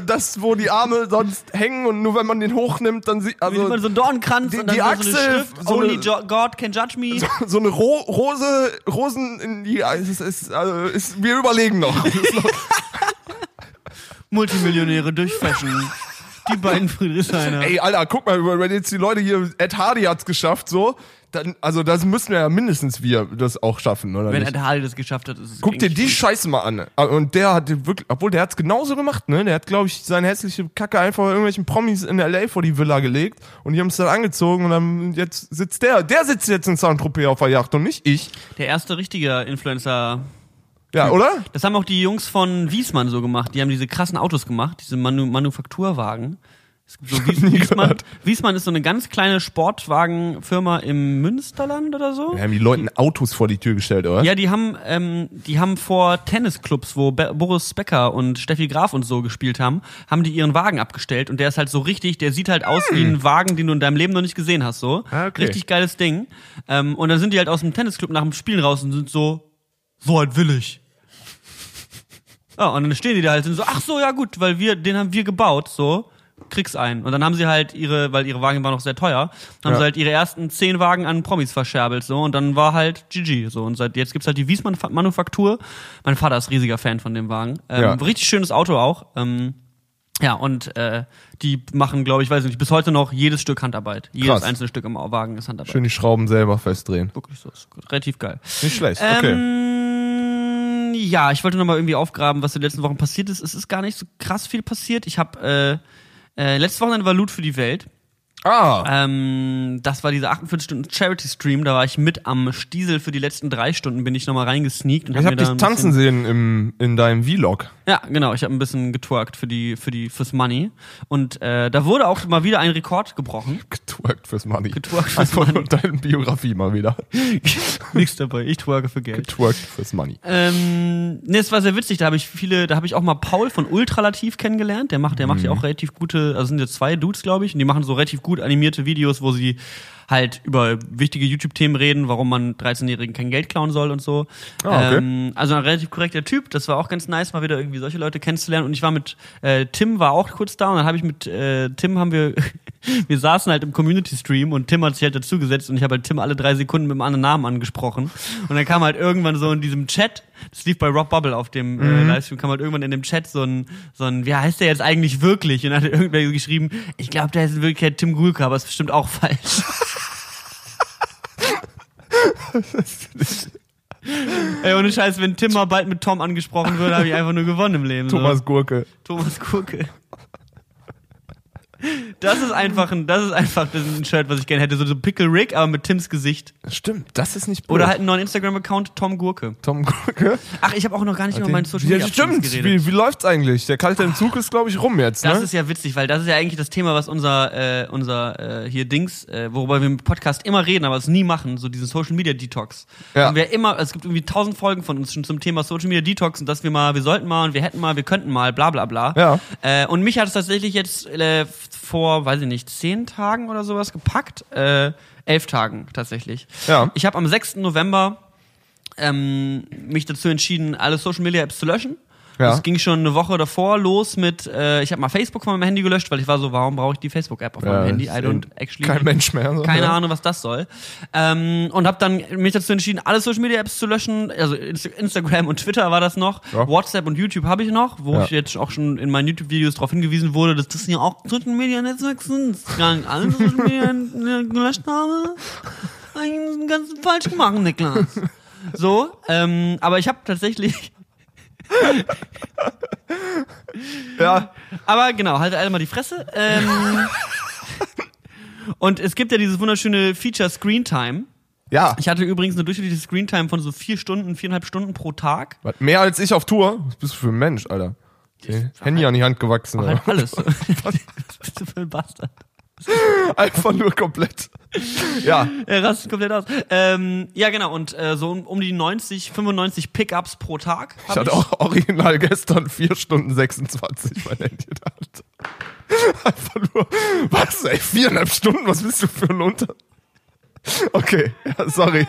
das, wo die Arme sonst hängen und nur wenn man den hochnimmt, dann sieht, Also, man so einen Dornkranz die- und dann die so eine Achsel, Schrift, so Only eine- God can judge me. so eine Ro Rose, Rosen in die, ist, ist, also ist, wir überlegen noch [laughs] Multimillionäre durch Fashion. Die beiden Friedrichshainer. Ey, Alter, guck mal, wenn jetzt die Leute hier, Ed Hardy hat's geschafft, so, dann, also das müssen wir ja mindestens wir das auch schaffen, oder Wenn nicht? Ed Hardy das geschafft hat, ist es Guck dir die Scheiße mal an. Und der hat wirklich, obwohl der hat's genauso gemacht, ne? Der hat, glaube ich, seine hässliche Kacke einfach irgendwelchen Promis in L.A. vor die Villa gelegt und die haben es dann angezogen und dann jetzt sitzt der, der sitzt jetzt in Saint-Tropez auf der Yacht und nicht ich. der erste richtige Influencer. Ja, oder? Das haben auch die Jungs von Wiesmann so gemacht. Die haben diese krassen Autos gemacht, diese Manu Manufakturwagen. Es gibt so Wies Wiesmann. Wiesmann ist so eine ganz kleine Sportwagenfirma im Münsterland oder so. Wir haben die Leuten Autos vor die Tür gestellt, oder? Ja, die haben, ähm, die haben vor Tennisclubs, wo Be Boris Becker und Steffi Graf und so gespielt haben, haben die ihren Wagen abgestellt und der ist halt so richtig, der sieht halt aus wie ein Wagen, den du in deinem Leben noch nicht gesehen hast, so. Ah, okay. Richtig geiles Ding. Ähm, und dann sind die halt aus dem Tennisclub nach dem Spielen raus und sind so, so halt will ich. Ja, und dann stehen die da halt und so, ach so, ja gut, weil wir, den haben wir gebaut, so, krieg's einen. Und dann haben sie halt ihre, weil ihre Wagen waren noch sehr teuer, haben Ja. sie halt ihre ersten zehn Wagen an Promis verscherbelt, so, und dann war halt GG, so. Und seit jetzt gibt's halt die Wiesmann Manufaktur. Mein Vater ist riesiger Fan von dem Wagen. Ähm, Ja. Richtig schönes Auto auch. Ähm, ja, und äh, die machen, glaube ich, weiß nicht, bis heute noch jedes Stück Handarbeit. Jedes Krass. einzelne Stück im Wagen ist Handarbeit. Schön die Schrauben selber festdrehen. Wirklich so, ist relativ geil. Nicht schlecht, okay. Ähm, ja, ich wollte noch mal irgendwie aufgraben, was in den letzten Wochen passiert ist. Es ist gar nicht so krass viel passiert. Ich habe äh, äh, letztes Wochenende war Loot für die Welt. Ah, Ähm, das war dieser 48 Stunden Charity Stream. Da war ich mit am Stiesel für die letzten drei Stunden. Bin ich noch mal reingesneakt und ich hab da dich tanzen sehen im, in deinem Vlog. ja, genau. Ich habe ein bisschen getwerkt für die, für die, fürs Money. Und äh, da wurde auch mal wieder ein Rekord gebrochen. Getwerkt fürs Money. Getwerkt fürs Einfach Money. deine Biografie mal wieder. [laughs] Nichts dabei. Ich twerke für Geld. Getwerkt fürs Money. Ähm, ne, es war sehr witzig. Da habe ich viele, da habe ich auch mal Paul von Ultralativ kennengelernt. Der macht, der macht ja auch relativ gute, also sind jetzt zwei Dudes, glaube ich, und die machen so relativ gut animierte Videos, wo sie halt über wichtige YouTube-Themen reden, warum man 13-Jährigen kein Geld klauen soll und so. Ah, okay. ähm, also ein relativ korrekter Typ. Das war auch ganz nice, mal wieder irgendwie solche Leute kennenzulernen. Und ich war mit äh, Tim war auch kurz da und dann habe ich mit äh, Tim haben wir [laughs] wir saßen halt im Community Stream und Tim hat sich halt dazugesetzt und ich habe halt Tim alle drei Sekunden mit einem anderen Namen angesprochen und dann kam halt irgendwann so in diesem Chat, das lief bei Rock Bubble auf dem äh, Livestream, kam halt irgendwann in dem Chat so ein so ein wie heißt der jetzt eigentlich wirklich und dann hat irgendwer geschrieben, ich glaube, der ist in Wirklichkeit Tim Gulke, aber ist bestimmt auch [laughs] falsch. [laughs] Ey, ohne Scheiß, wenn Tim mal bald mit Tom angesprochen würde, habe ich einfach nur gewonnen im Leben. Thomas So. Gurke. Thomas Gurke. Das ist einfach ein, das ist einfach das ist ein Shirt, was ich gerne hätte. So, so Pickle Rick, aber mit Tims Gesicht. Stimmt, das ist nicht blöd. Oder halt einen neuen Instagram-Account, Tom Gurke. Tom Gurke. Ach, ich habe auch noch gar nicht über meinen Social ja, Media stimmt. geredet. Wie, wie läuft's eigentlich? Der kalte Entzug ist, glaube ich, rum jetzt, Das ne? ist ja witzig, weil das ist ja eigentlich das Thema, was unser, äh, unser äh, hier Dings, äh, worüber wir im Podcast immer reden, aber es nie machen, so diesen Social Media Detox. Ja. Und wir immer, es gibt irgendwie tausend Folgen von uns schon zum Thema Social Media Detox und dass wir mal, wir sollten mal und wir hätten mal, wir könnten mal, bla bla bla. Ja. Äh, und mich hat es tatsächlich jetzt äh, vor, weiß ich nicht, zehn Tagen oder sowas gepackt. Äh, elf Tagen tatsächlich. Ja. Ich habe am 6. November ähm, mich dazu entschieden, alle Social Media Apps zu löschen Ja. Es ging schon eine Woche davor los mit, äh, ich habe mal Facebook von meinem Handy gelöscht, weil ich war so, warum brauche ich die Facebook-App auf Ja, meinem Handy? I don't actually. Kein Mensch mehr. So, Keine ja. Ahnung, was das soll. Ähm, und habe dann mich dazu entschieden, alle Social Media Apps zu löschen. Also Inst Instagram und Twitter war das noch. WhatsApp und YouTube habe ich noch, wo ich jetzt auch schon in meinen YouTube-Videos darauf hingewiesen wurde, dass das ja auch Social Media Netzwerke sind. Das alle Social Media gelöscht habe. Einen ganz falsch gemacht, Niklas. So, ähm, aber ich habe tatsächlich Ja. Aber genau, haltet alle mal die Fresse. Ähm, und es gibt ja dieses wunderschöne Feature Screen Time. Ja. Ich hatte übrigens eine durchschnittliche Screen Time von so vier Stunden, viereinhalb Stunden pro Tag. Was, Mehr als ich auf Tour? Was bist du für ein Mensch, Alter? Okay. Handy an die Hand gewachsen. Halt alles. [laughs] [laughs] Was bist du für ein Bastard? Einfach nur komplett. Ja. Er rastet komplett aus. Ähm, ja, genau. Und äh, so um, um die 90, 95 Pickups pro Tag. Ich hatte auch original gestern 4 Stunden 26 mein Handy in der Hand. Einfach nur, was, ey, viereinhalb Stunden? Was bist du für ein Unter... Okay, ja, sorry.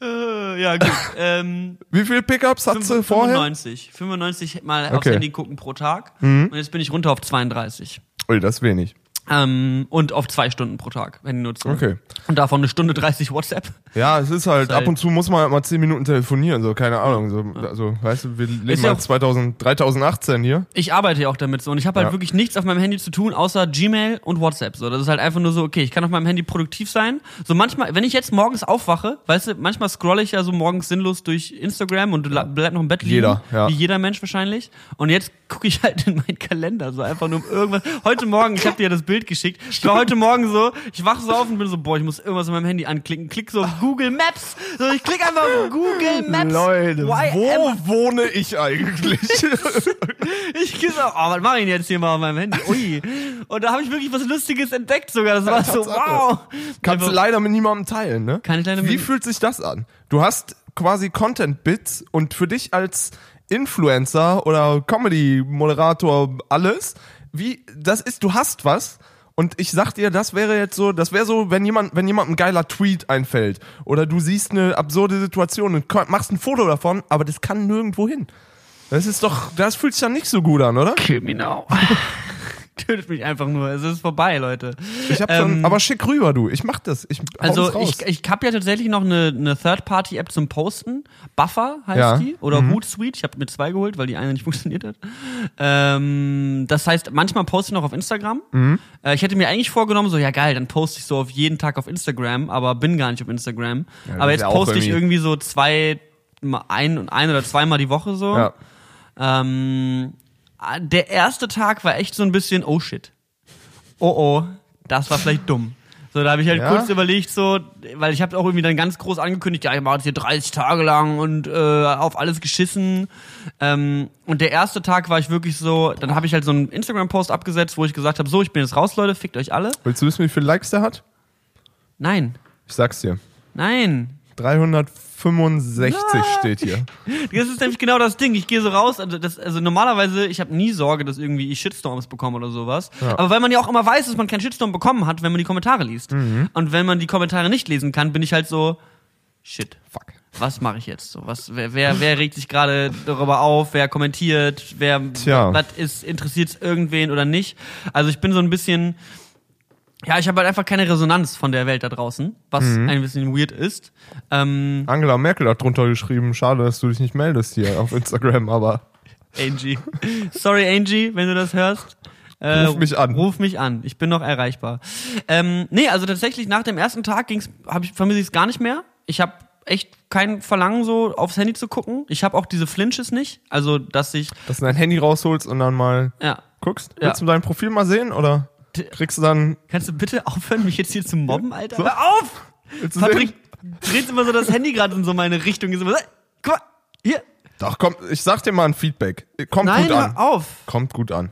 Äh, ja, gut. Ähm, Wie viele Pickups hast du vorher? 95. 95 mal aufs Okay. Mhm. Handy gucken pro Tag. Und jetzt bin ich runter auf 32. Ui, das ist wenig. Ähm, und auf zwei Stunden pro Tag, Handynutzung. Okay. Und davon eine Stunde 30 WhatsApp. Ja, es ist halt, Ist halt- ab und zu muss man halt mal 10 Minuten telefonieren, so, keine Ahnung. So, also, weißt du, wir leben Ist ja halt auch- 2000, 3018 hier. Ich arbeite ja auch damit so und ich habe halt Ja. wirklich nichts auf meinem Handy zu tun, außer Gmail und WhatsApp. So, das ist halt einfach nur so, okay, ich kann auf meinem Handy produktiv sein. So manchmal, wenn ich jetzt morgens aufwache, weißt du, manchmal scrolle ich ja so morgens sinnlos durch Instagram und bleib noch im Bett liegen. Jeder, ja. Wie jeder Mensch wahrscheinlich. Und jetzt gucke ich halt in meinen Kalender, so einfach nur um irgendwas. Heute Morgen, ich habe dir ja das Bild geschickt. Ich war heute Morgen so, ich wache so auf und bin so, boah, ich muss irgendwas auf meinem Handy anklicken. Klick so auf Google Maps. So, ich klicke einfach auf Google Maps. Leute, wo wohne ich eigentlich? [laughs] Ich gehe so, oh, was mache ich denn jetzt hier mal auf meinem Handy? Ui. Und da habe ich wirklich was Lustiges entdeckt sogar. Das war so, Tatsache. wow. Kannst du leider mit niemandem teilen, ne? Kann ich leider Wie mit- fühlt sich das an? Du hast quasi Content-Bits und für dich als Influencer oder Comedy-Moderator alles, wie, das ist, du hast was und ich sag dir, das wäre jetzt so, das wäre so, wenn jemand, wenn jemand ein geiler Tweet einfällt oder du siehst eine absurde Situation und machst ein Foto davon, aber das kann nirgendwo hin. Das ist doch, das fühlt sich dann nicht so gut an, oder? Now. [laughs] [laughs] Tötet mich einfach nur. Es ist vorbei, Leute. Ich hab schon, Ähm, aber schick rüber, du. Ich mach das. Ich Also ich, ich habe ja tatsächlich noch eine, eine Third-Party-App zum Posten. Buffer heißt Ja. die. Oder Hootsuite. Ich habe mir zwei geholt, weil die eine nicht [laughs] funktioniert hat. Ähm, das heißt, manchmal poste ich noch auf Instagram. Äh, ich hätte mir eigentlich vorgenommen, so ja geil, dann poste ich so auf jeden Tag auf Instagram, aber bin gar nicht auf Instagram. Ja, aber jetzt poste ich irgendwie- so zwei, ein, ein oder zweimal die Woche so. ja. Ähm, der erste Tag war echt so ein bisschen, oh shit. Oh oh, das war vielleicht dumm. So, da habe ich halt Ja? kurz überlegt, so, weil ich habe auch irgendwie dann ganz groß angekündigt, ja, ich mache jetzt hier 30 Tage lang und äh, auf alles geschissen. Ähm, und der erste Tag war ich wirklich so, dann habe ich halt so einen Instagram-Post abgesetzt, wo ich gesagt habe, so, ich bin jetzt raus, Leute, fickt euch alle. Willst du wissen, wie viele Likes der hat? Nein, Ich sag's dir. nein. 365 steht hier. Das ist nämlich genau das Ding. Ich gehe so raus, also, das, also normalerweise, ich habe nie Sorge, dass irgendwie ich Shitstorms bekomme oder sowas. Aber weil man ja auch immer weiß, dass man keinen Shitstorm bekommen hat, wenn man die Kommentare liest. Und wenn man die Kommentare nicht lesen kann, bin ich halt so, shit. Fuck. Was mache ich jetzt so? Was, wer, wer, wer regt sich gerade darüber auf? Wer kommentiert? Wer, Tja. was ist, interessiert irgendwen oder nicht? Also ich bin so ein bisschen, ja, ich habe halt einfach keine Resonanz von der Welt da draußen, was ein bisschen weird ist. Ähm, Angela Merkel hat drunter geschrieben, schade, dass du dich nicht meldest hier auf Instagram, aber Angie. Sorry, Angie, wenn du das hörst. Äh, Ruf mich an. Ruf mich an. Ich bin noch erreichbar. Ähm, nee, also tatsächlich nach dem ersten Tag ging's, hab ich, vermisse ich es gar nicht mehr. Ich habe echt kein Verlangen, so aufs Handy zu gucken. Ich habe auch diese Flinches nicht. Also, dass ich, dass du dein Handy rausholst und dann mal ja. guckst. Ja. Willst du dein Profil mal sehen oder kriegst du dann Kannst du bitte aufhören, mich jetzt hier zu mobben, Alter? Hör auf! Patrick dreht immer so das Handy gerade in so meine Richtung. Ist immer so, guck mal, hier. Doch, komm, ich sag dir mal ein Feedback. Kommt Nein, gut an. hör auf. Kommt gut an.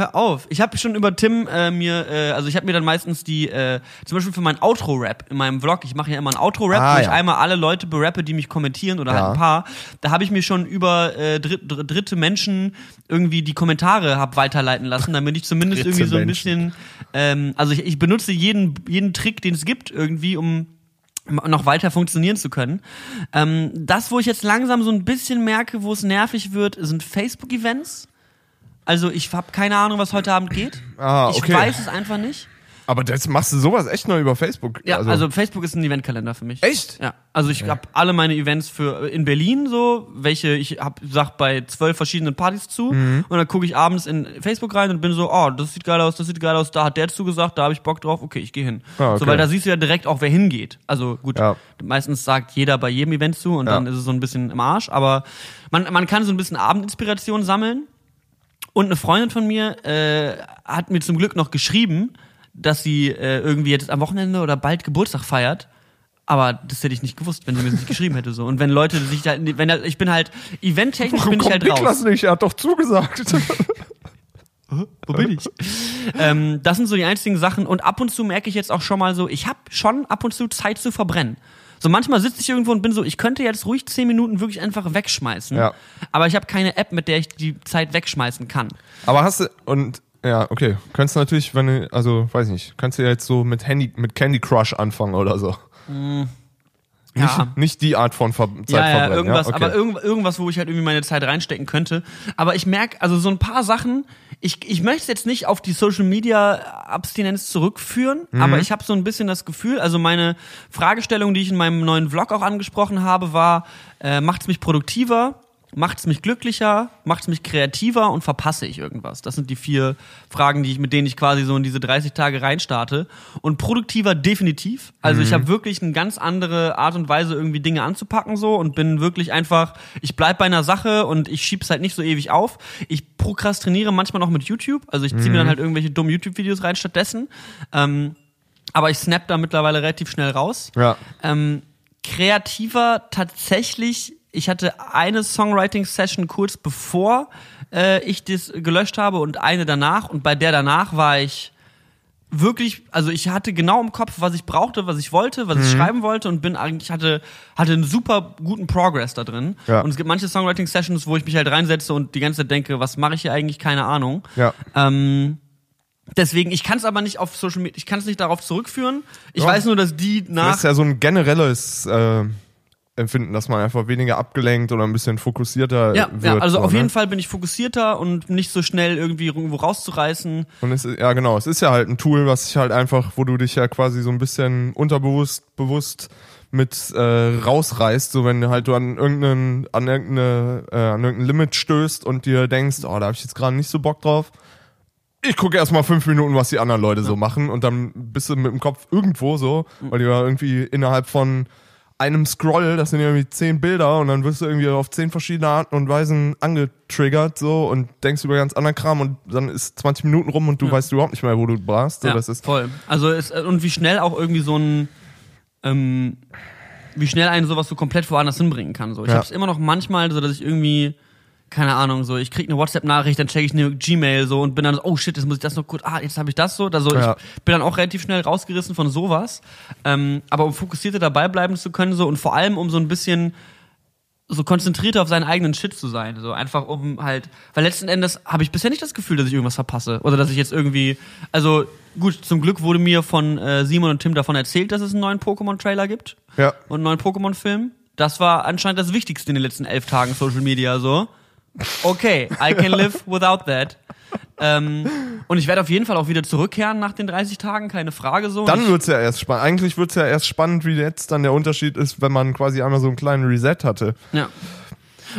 Hör auf. Ich habe schon über Tim äh, mir, äh, also ich habe mir dann meistens die, äh, zum Beispiel für mein Outro-Rap in meinem Vlog, ich mache ja immer ein Outro-Rap, Ah, wo ich ja. einmal alle Leute berappe, die mich kommentieren oder Ja. halt ein paar. Da habe ich mir schon über äh, dritt, dritte Menschen irgendwie die Kommentare hab weiterleiten lassen, damit ich zumindest Dritte irgendwie so ein Menschen. bisschen, ähm, also ich, ich benutze jeden, jeden Trick, den es gibt, irgendwie, um noch weiter funktionieren zu können. Ähm, das, wo ich jetzt langsam so ein bisschen merke, wo es nervig wird, sind Facebook-Events. Also ich habe keine Ahnung, was heute Abend geht. [clears throat] Ah, Ich okay. weiß es einfach nicht. Aber jetzt machst du sowas echt nur über Facebook. Ja, also, Facebook ist ein Eventkalender für mich. Echt? Ja, also ich habe alle meine Events für in Berlin so, welche ich hab sag bei zwölf verschiedenen Partys zu Mhm. und dann gucke ich abends in Facebook rein und bin so, oh, das sieht geil aus, das sieht geil aus, da hat der zugesagt, da habe ich Bock drauf, okay, ich gehe hin. Ah, okay. So, weil da siehst du ja direkt auch, wer hingeht. Also gut, Ja. meistens sagt jeder bei jedem Event zu und Ja. dann ist es so ein bisschen im Arsch, aber man, man kann so ein bisschen Abendinspiration sammeln. Und eine Freundin von mir äh, hat mir zum Glück noch geschrieben, dass sie äh, irgendwie jetzt am Wochenende oder bald Geburtstag feiert. Aber das hätte ich nicht gewusst, wenn sie mir das nicht geschrieben hätte so. Und wenn Leute sich da, wenn da, ich bin halt eventtechnisch bin ich halt Niklas raus. nicht? Er hat doch zugesagt. [laughs] Wo bin ich? ähm, das sind so die einzigen Sachen. Und ab und zu merke ich jetzt auch schon mal so, ich habe schon ab und zu Zeit zu verbrennen. So manchmal sitze ich irgendwo und bin so, ich könnte jetzt ruhig zehn Minuten wirklich einfach wegschmeißen. Ja. Aber ich habe keine App, mit der ich die Zeit wegschmeißen kann. Aber hast du, und, ja, okay. Könntest du natürlich, wenn du, also, weiß nicht, kannst du ja jetzt so mit Handy, mit Candy Crush anfangen oder so. Ja. Nicht, nicht die Art von Ver Zeit ja, ja, irgendwas, ja? Okay. aber irgend, irgendwas, wo ich halt irgendwie meine Zeit reinstecken könnte. Aber ich merke, also so ein paar Sachen, ich, ich möchte es jetzt nicht auf die Social Media Abstinenz zurückführen, Mhm. aber ich habe so ein bisschen das Gefühl, also meine Fragestellung, die ich in meinem neuen Vlog auch angesprochen habe, war, äh, macht es mich produktiver? Macht es mich glücklicher? Macht es mich kreativer? Und verpasse ich irgendwas? Das sind die vier Fragen, die ich, mit denen ich quasi so in diese 30 Tage reinstarte. Und produktiver definitiv. Also ich habe wirklich eine ganz andere Art und Weise, irgendwie Dinge anzupacken so und bin wirklich einfach, ich bleib bei einer Sache und ich schieb's halt nicht so ewig auf. Ich prokrastiniere manchmal noch mit YouTube. Also ich ziehe mir dann halt irgendwelche dummen YouTube-Videos rein stattdessen. Ähm, aber ich snap da mittlerweile relativ schnell raus. Ja. Ähm, kreativer tatsächlich. Ich hatte eine Songwriting-Session kurz bevor äh, ich das gelöscht habe und eine danach. Und bei der danach war ich wirklich, also ich hatte genau im Kopf, was ich brauchte, was ich wollte, was Mhm. ich schreiben wollte und bin eigentlich hatte hatte einen super guten Progress da drin. Ja. Und es gibt manche Songwriting Sessions, wo ich mich halt reinsetze und die ganze Zeit denke, was mache ich hier eigentlich? Keine Ahnung. Ja. Ähm, deswegen, ich kann es aber nicht auf Social Media, ich kann es nicht darauf zurückführen. Ich Ja. weiß nur, dass die Das nach ist ja so ein generelles äh, Empfinden, dass man einfach weniger abgelenkt oder ein bisschen fokussierter ja, wird. ja, also so, auf ne? jeden Fall bin ich fokussierter und nicht so schnell irgendwie irgendwo rauszureißen. Und es, ist- ja, genau. Es ist ja halt ein Tool, was sich halt einfach, wo du dich ja quasi so ein bisschen unterbewusst, bewusst mit äh, rausreißt, so wenn du halt du an irgendeinen, an irgendeine, äh, an irgendein Limit stößt und dir denkst, oh, da habe ich jetzt gerade nicht so Bock drauf. Ich gucke erstmal fünf Minuten, was die anderen Leute so machen und dann bist du mit dem Kopf irgendwo so, weil du ja irgendwie innerhalb von einem Scroll, das sind ja irgendwie zehn Bilder und dann wirst du irgendwie auf zehn verschiedene Arten und Weisen angetriggert so und denkst über ganz anderen Kram und dann ist 20 Minuten rum und du weißt überhaupt nicht mehr, wo du warst. So, ja, das ist, voll. Also es, und wie schnell auch irgendwie so ein ähm, wie schnell einen sowas so komplett woanders hinbringen kann. So. Ich Ja. habe es immer noch manchmal so, dass ich irgendwie keine Ahnung, so ich krieg eine WhatsApp-Nachricht, dann check ich eine Gmail so und bin dann so, oh shit, jetzt muss ich das noch kurz, ah, jetzt habe ich das so. Also Ja. ich bin dann auch relativ schnell rausgerissen von sowas. Ähm, aber um fokussierter dabei bleiben zu können so und vor allem um so ein bisschen so konzentrierter auf seinen eigenen Shit zu sein. So einfach um halt, weil letzten Endes habe ich bisher nicht das Gefühl, dass ich irgendwas verpasse. Oder dass ich jetzt irgendwie, also gut, zum Glück wurde mir von äh, Simon und Tim davon erzählt, dass es einen neuen Pokémon-Trailer gibt ja. und einen neuen Pokémon-Film. Das war anscheinend das Wichtigste in den letzten elf Tagen Social Media so. Okay, I can live without that. Ähm, und ich werde auf jeden Fall auch wieder zurückkehren nach den 30 Tagen, keine Frage so. Dann ich, wird's ja erst spannend. Eigentlich wird's ja erst spannend, wie jetzt dann der Unterschied ist, wenn man quasi einmal so einen kleinen Reset hatte. Ja.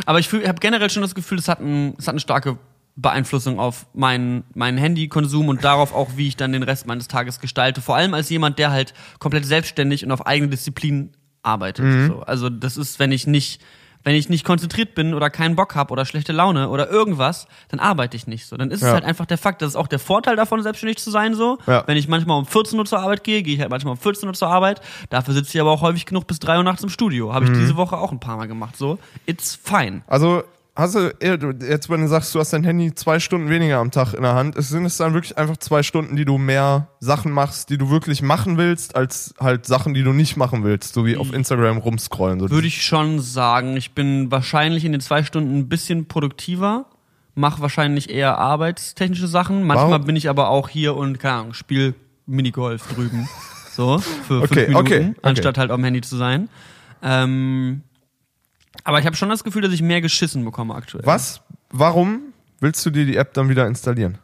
Aber ich habe generell schon das Gefühl, es hat, ein, es hat eine starke Beeinflussung auf meinen, meinen Handykonsum und darauf auch, wie ich dann den Rest meines Tages gestalte. Vor allem als jemand, der halt komplett selbstständig und auf eigene Disziplin arbeitet. So. Also das ist, wenn ich nicht, wenn ich nicht konzentriert bin oder keinen Bock habe oder schlechte Laune oder irgendwas, dann arbeite ich nicht so. Dann ist es Ja. halt einfach der Fakt, das ist auch der Vorteil davon, selbstständig zu sein so. Ja. Wenn ich manchmal um 14 Uhr zur Arbeit gehe, gehe ich halt manchmal um 14 Uhr zur Arbeit. Dafür sitze ich aber auch häufig genug bis 3 Uhr nachts im Studio. Habe ich diese Woche auch ein paar Mal gemacht. So, it's fine. Also, hast du, jetzt wenn du sagst, du hast dein Handy zwei Stunden weniger am Tag in der Hand, sind es dann wirklich einfach zwei Stunden, die du mehr Sachen machst, die du wirklich machen willst, als halt Sachen, die du nicht machen willst, so wie auf Instagram rumscrollen. So Würde ich schon sagen. Ich bin wahrscheinlich in den zwei Stunden ein bisschen produktiver. Mache wahrscheinlich eher arbeitstechnische Sachen. Manchmal Warum? bin ich aber auch hier und, keine Ahnung, spiel Minigolf drüben. [laughs] so, für Okay, fünf Minuten, okay, okay. anstatt halt am Handy zu sein. Ähm, aber ich habe schon das Gefühl, dass ich mehr geschissen bekomme aktuell. Was? Warum willst du dir die App dann wieder installieren?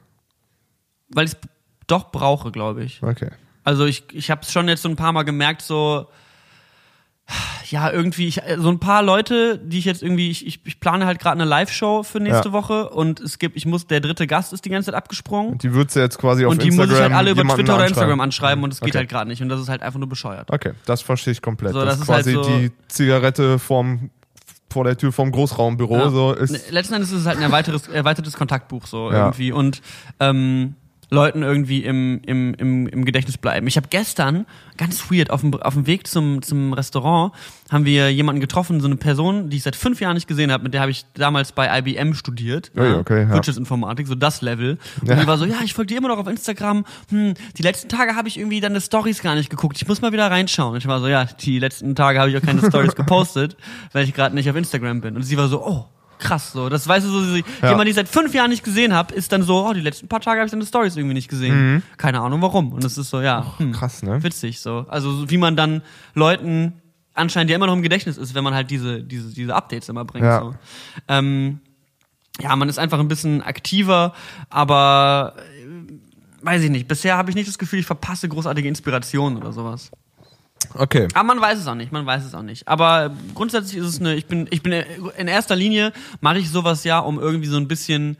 Weil ich es doch brauche, glaube ich. Okay. Also ich, ich habe es schon jetzt so ein paar Mal gemerkt, so ja, irgendwie, ich, so ein paar Leute, die ich jetzt irgendwie, ich, ich, ich plane halt gerade eine Live-Show für nächste Ja. Woche und es gibt, ich muss, der dritte Gast ist die ganze Zeit abgesprungen. Die würdest du jetzt quasi auf Und die Instagram muss ich halt alle über Twitter oder. Instagram anschreiben und es geht Okay. halt gerade nicht. Und das ist halt einfach nur bescheuert. Okay, das verstehe ich komplett. So, das, das ist ist halt quasi so- die Zigarette vorm, vor der Tür vom Großraumbüro. Ja. So Ne, ist, Letzten Endes ist es halt ein erweitertes, erweitertes Kontaktbuch so Ja. irgendwie und ähm, Leuten irgendwie im, im, im, im Gedächtnis bleiben. Ich habe gestern, ganz weird, auf dem, auf dem Weg zum, zum Restaurant, haben wir jemanden getroffen, so eine Person, die ich seit fünf Jahren nicht gesehen habe, mit der habe ich damals bei IBM studiert. Ui, okay, ja. Wirtschaftsinformatik, so das Level. Und Ja. die war so, ja, ich folge dir immer noch auf Instagram. Hm, die letzten Tage habe ich irgendwie deine Stories gar nicht geguckt. Ich muss mal wieder reinschauen. Und ich war so, ja, die letzten Tage habe ich auch keine Stories [laughs] gepostet, weil ich gerade nicht auf Instagram bin. Und sie war so, oh, krass, so. Das weißt du so, sie, Ja. jemand, den ich seit fünf Jahren nicht gesehen habe, ist dann so, oh, die letzten paar Tage habe ich deine Stories irgendwie nicht gesehen. Keine Ahnung warum. Und es ist so, ja, hm, Mhm. krass, ne? witzig, so. Also, so wie man dann Leuten anscheinend ja immer noch im Gedächtnis ist, wenn man halt diese, diese, diese Updates immer bringt, Ja. so. Ähm, ja, man ist einfach ein bisschen aktiver, aber äh, weiß ich nicht. Bisher habe ich nicht das Gefühl, ich verpasse großartige Inspiration oder sowas. Okay. Aber man weiß es auch nicht, man weiß es auch nicht. Aber grundsätzlich ist es eine, ich bin, ich bin in erster Linie mache ich sowas ja, um irgendwie so ein bisschen,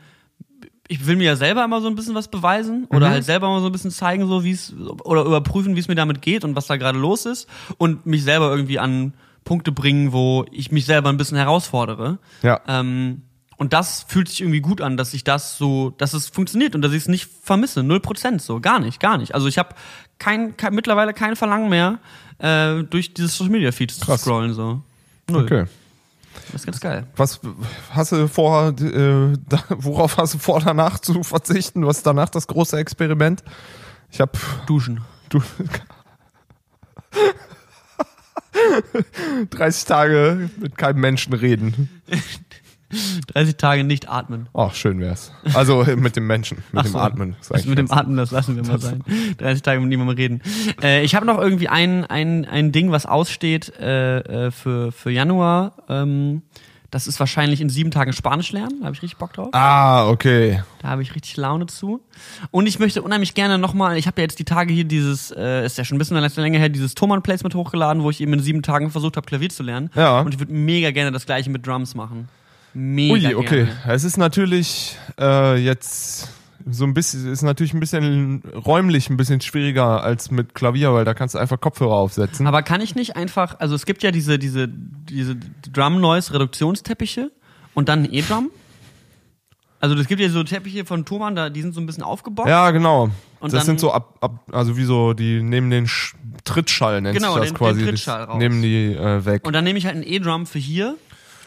ich will mir ja selber immer so ein bisschen was beweisen oder halt selber mal so ein bisschen zeigen, so wie es, oder überprüfen, wie es mir damit geht und was da gerade los ist und mich selber irgendwie an Punkte bringen, wo ich mich selber ein bisschen herausfordere. Ja. Ähm, und das fühlt sich irgendwie gut an, dass ich das so, dass es funktioniert und dass ich es nicht vermisse. Null Prozent so. Gar nicht, gar nicht. Also ich habe kein, kein, mittlerweile kein Verlangen mehr, äh, durch dieses Social Media Feed zu scrollen. So. Null. Okay. Das ist ganz geil. Was hast du vor, äh, da, worauf hast du vor, danach zu verzichten? Was ist danach das große Experiment? Ich habe Duschen. du [laughs] 30 Tage mit keinem Menschen reden. [laughs] 30 Tage nicht atmen. Oh, schön wär's. Also [laughs] mit dem Menschen, mit Ach dem so. Atmen. eigentlich mit dem Atmen, das lassen wir mal sein. 30 Tage mit niemandem reden. Äh, ich habe noch irgendwie ein, ein, ein Ding, was aussteht äh, äh, für, für Januar. Ähm, das ist wahrscheinlich in sieben Tagen Spanisch lernen. Da habe ich richtig Bock drauf. Ah, okay. Da habe ich richtig Laune zu. Und ich möchte unheimlich gerne nochmal, ich habe ja jetzt die Tage hier dieses, äh, ist ja schon ein bisschen länger her, dieses Thomann Placement hochgeladen, wo ich eben in sieben Tagen versucht habe, Klavier zu lernen. Ja. Und ich würde mega gerne das gleiche mit Drums machen. Mega Ui, okay. gerne. Es ist natürlich äh, jetzt so ein bisschen, ist natürlich ein bisschen räumlich ein bisschen schwieriger als mit Klavier, weil da kannst du einfach Kopfhörer aufsetzen. Aber kann ich nicht einfach, also es gibt ja diese, diese, diese Drum-Noise-Reduktionsteppiche und dann ein E-Drum. Also es gibt ja so Teppiche von Thomann, da, die sind so ein bisschen aufgebockt. ja, genau. Und das sind so ab, ab, also wie so, die nehmen den Sch Trittschall, nennt Genau, sich das den- den quasi. Trittschall raus. Nehmen die äh, weg. Und dann nehme ich halt ein E-Drum für hier.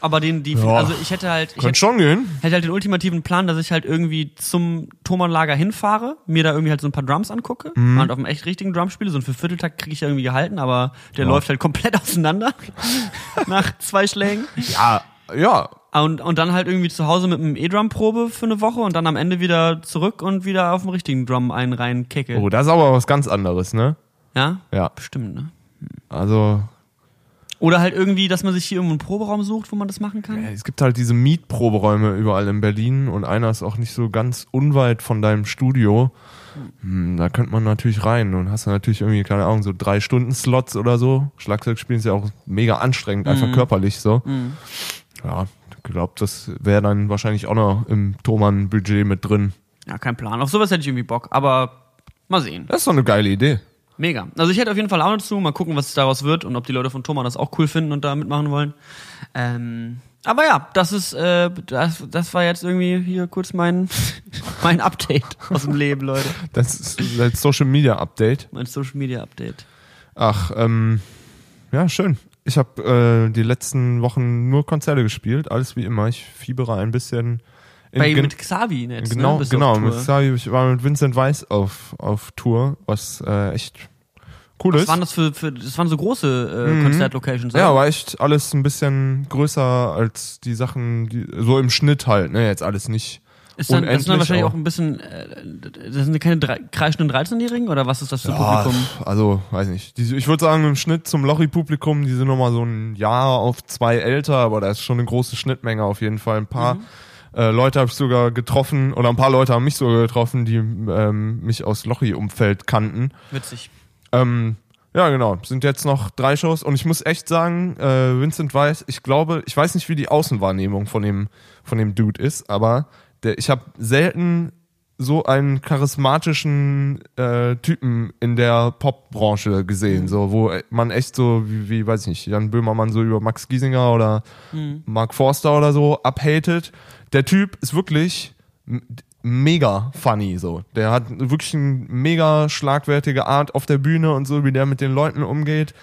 Aber den, die, Ja. also ich hätte halt, ich Könnte hätte, schon gehen. hätte halt den ultimativen Plan, dass ich halt irgendwie zum Thomann-Lager hinfahre, mir da irgendwie halt so ein paar Drums angucke Mhm. und auf einem echt richtigen Drum spiele. So ein Viervierteltakt kriege ich ja irgendwie gehalten, aber der läuft halt komplett [laughs] auseinander [laughs] nach zwei Schlägen. Ja, ja. Und, und dann halt irgendwie zu Hause mit einem E-Drum-Probe für eine Woche und dann am Ende wieder zurück und wieder auf dem richtigen Drum einen rein kecke. Oh, das ist aber was ganz anderes, ne? Ja? Ja. Bestimmt, ne? Also, Oder halt irgendwie, dass man sich hier irgendwo einen Proberaum sucht, wo man das machen kann. es gibt halt diese Mietproberäume überall in Berlin und einer ist auch nicht so ganz unweit von deinem Studio. Hm, da könnte man natürlich rein und hast du natürlich irgendwie, keine Ahnung, so drei Stunden Slots oder so. Schlagzeug spielen ist ja auch mega anstrengend, einfach Mhm. körperlich so. Ja, ich glaube, das wäre dann wahrscheinlich auch noch im Thomann-Budget mit drin. Ja, kein Plan. Auf sowas hätte ich irgendwie Bock, aber mal sehen. Das ist doch eine geile Idee. Mega. Also ich hätte auf jeden Fall Laune zu, mal gucken, was daraus wird und ob die Leute von Thomas das auch cool finden und da mitmachen wollen. Ähm, aber ja, das ist, äh, das, das war jetzt irgendwie hier kurz mein, [laughs] mein Update aus dem Leben, Leute. Das ist das Social Media Update. Mein Social Media Update. Ach, ähm, ja, schön. Ich habe äh, die letzten Wochen nur Konzerte gespielt, alles wie immer. Ich fiebere ein bisschen. Bei, mit Xavi jetzt, genau, ne? Genau. auf Mit. Xavi, ich war mit Vincent Weiss auf, auf Tour, was äh, echt cool Was ist. waren das für, für das waren so große äh, Konzertlocations, Ja, war echt alles ein bisschen größer als die Sachen, die, so im Schnitt halt, ne? Jetzt alles nicht Ist dann, das sind dann wahrscheinlich auch ein bisschen, äh, das sind keine drei, kreischenden 13-Jährigen oder was ist das für Ja, Publikum? also, weiß nicht. Ich würde sagen, im Schnitt zum Lochi-Publikum, die sind nochmal so ein Jahr auf zwei älter, aber da ist schon eine große Schnittmenge auf jeden Fall. Ein paar Mhm. Äh, Leute habe ich sogar getroffen, oder ein paar Leute haben mich sogar getroffen, die ähm, mich aus Lochi-Umfeld kannten. Witzig. Ähm, ja, genau. Sind jetzt noch drei Shows und ich muss echt sagen, äh, Vincent Weiss, ich glaube, ich weiß nicht, wie die Außenwahrnehmung von dem, von dem Dude ist, aber der, ich habe selten so einen charismatischen äh, Typen in der Popbranche gesehen, so wo man echt so wie, wie weiß ich nicht, Jan Böhmermann so über Max Giesinger oder Mark Forster oder so abhatet. Der Typ ist wirklich mega funny so. Der hat wirklich eine mega schlagwertige Art auf der Bühne und so, wie der mit den Leuten umgeht,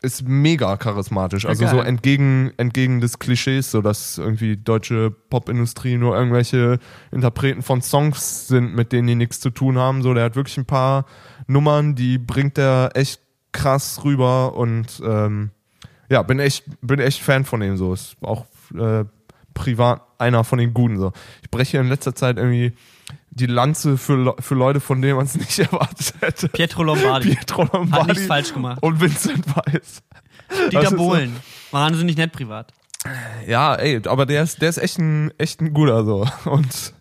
ist mega charismatisch. Also so geil. entgegen entgegen des Klischees, so dass irgendwie deutsche Popindustrie nur irgendwelche Interpreten von Songs sind, mit denen die nichts zu tun haben. So, der hat wirklich ein paar Nummern, die bringt er echt krass rüber und ähm, ja, bin echt, bin echt Fan von ihm so. Ist auch äh, privat einer von den Guten so. Ich breche in letzter Zeit irgendwie die Lanze für, für Leute, von denen man es [laughs] nicht erwartet hätte. Pietro Lombardi. Pietro Hat Lombardi nichts falsch gemacht. und Vincent Weiss. Dieter ist so- Bohlen. Wahnsinnig nett privat. Ja, ey, aber der ist, der ist echt ein, echt ein guter so. Und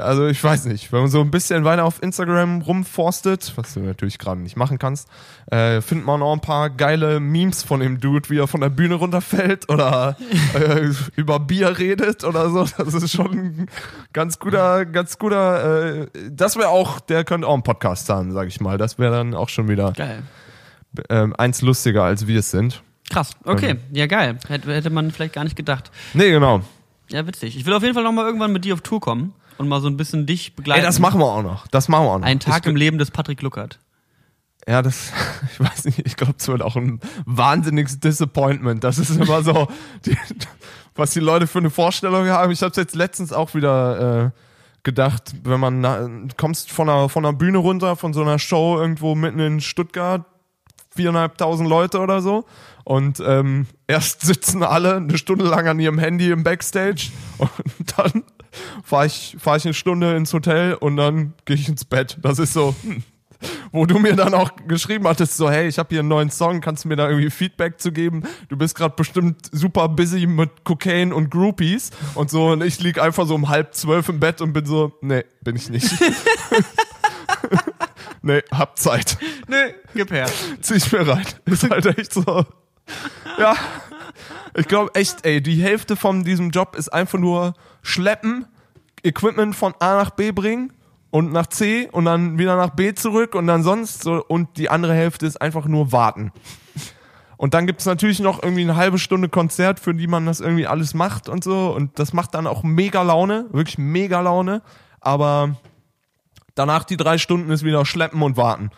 also ich weiß nicht, wenn man so ein bisschen weiter auf Instagram rumforstet, was du natürlich gerade nicht machen kannst, äh, findet man auch ein paar geile Memes von dem Dude, wie er von der Bühne runterfällt oder [laughs] äh, über Bier redet oder so. Das ist schon ein ganz guter, ganz guter, äh, das wäre auch, der könnte auch einen Podcast haben, sag ich mal. Das wäre dann auch schon wieder Geil. ähm, eins lustiger, als wir es sind. Krass. Okay. Ja, geil. Hätte, hätte man vielleicht gar nicht gedacht. Nee, genau. Ja, witzig. Ich will auf jeden Fall noch mal irgendwann mit dir auf Tour kommen und mal so ein bisschen dich begleiten. Ey, das machen wir auch noch. Das machen wir auch noch. Ein Tag ich, im Leben des Patrick Luckert. Ja, das, [laughs] ich weiß nicht, ich glaube, es wird auch ein wahnsinniges Disappointment. Das ist immer so, [laughs] die, was die Leute für eine Vorstellung haben. Ich habe jetzt letztens auch wieder äh, gedacht, wenn man na, kommst von einer, von einer Bühne runter, von so einer Show irgendwo mitten in Stuttgart, viereinhalbtausend Leute oder so. Und ähm, erst sitzen alle eine Stunde lang an ihrem Handy im Backstage [laughs] und dann fahre ich, fahr ich eine Stunde ins Hotel und dann gehe ich ins Bett. Das ist so, hm, wo du mir dann auch geschrieben hattest, so, hey, ich habe hier einen neuen Song, kannst du mir da irgendwie Feedback zu geben? Du bist gerade bestimmt super busy mit Cocaine und Groupies und so und ich lieg einfach so um halb zwölf im Bett und bin so, nee, bin ich nicht. [laughs] nee, hab Zeit. Nee, gib her. Zieh ich mir rein. Ist halt echt so. Ja. Ich glaube echt, ey, die Hälfte von diesem Job ist einfach nur schleppen, Equipment von A nach B bringen und nach C und dann wieder nach B zurück und dann sonst so und die andere Hälfte ist einfach nur warten. Und dann gibt's natürlich noch irgendwie eine halbe Stunde Konzert, für die man das irgendwie alles macht und so. Und das macht dann auch mega Laune, wirklich mega Laune. Aber danach die drei Stunden ist wieder schleppen und warten.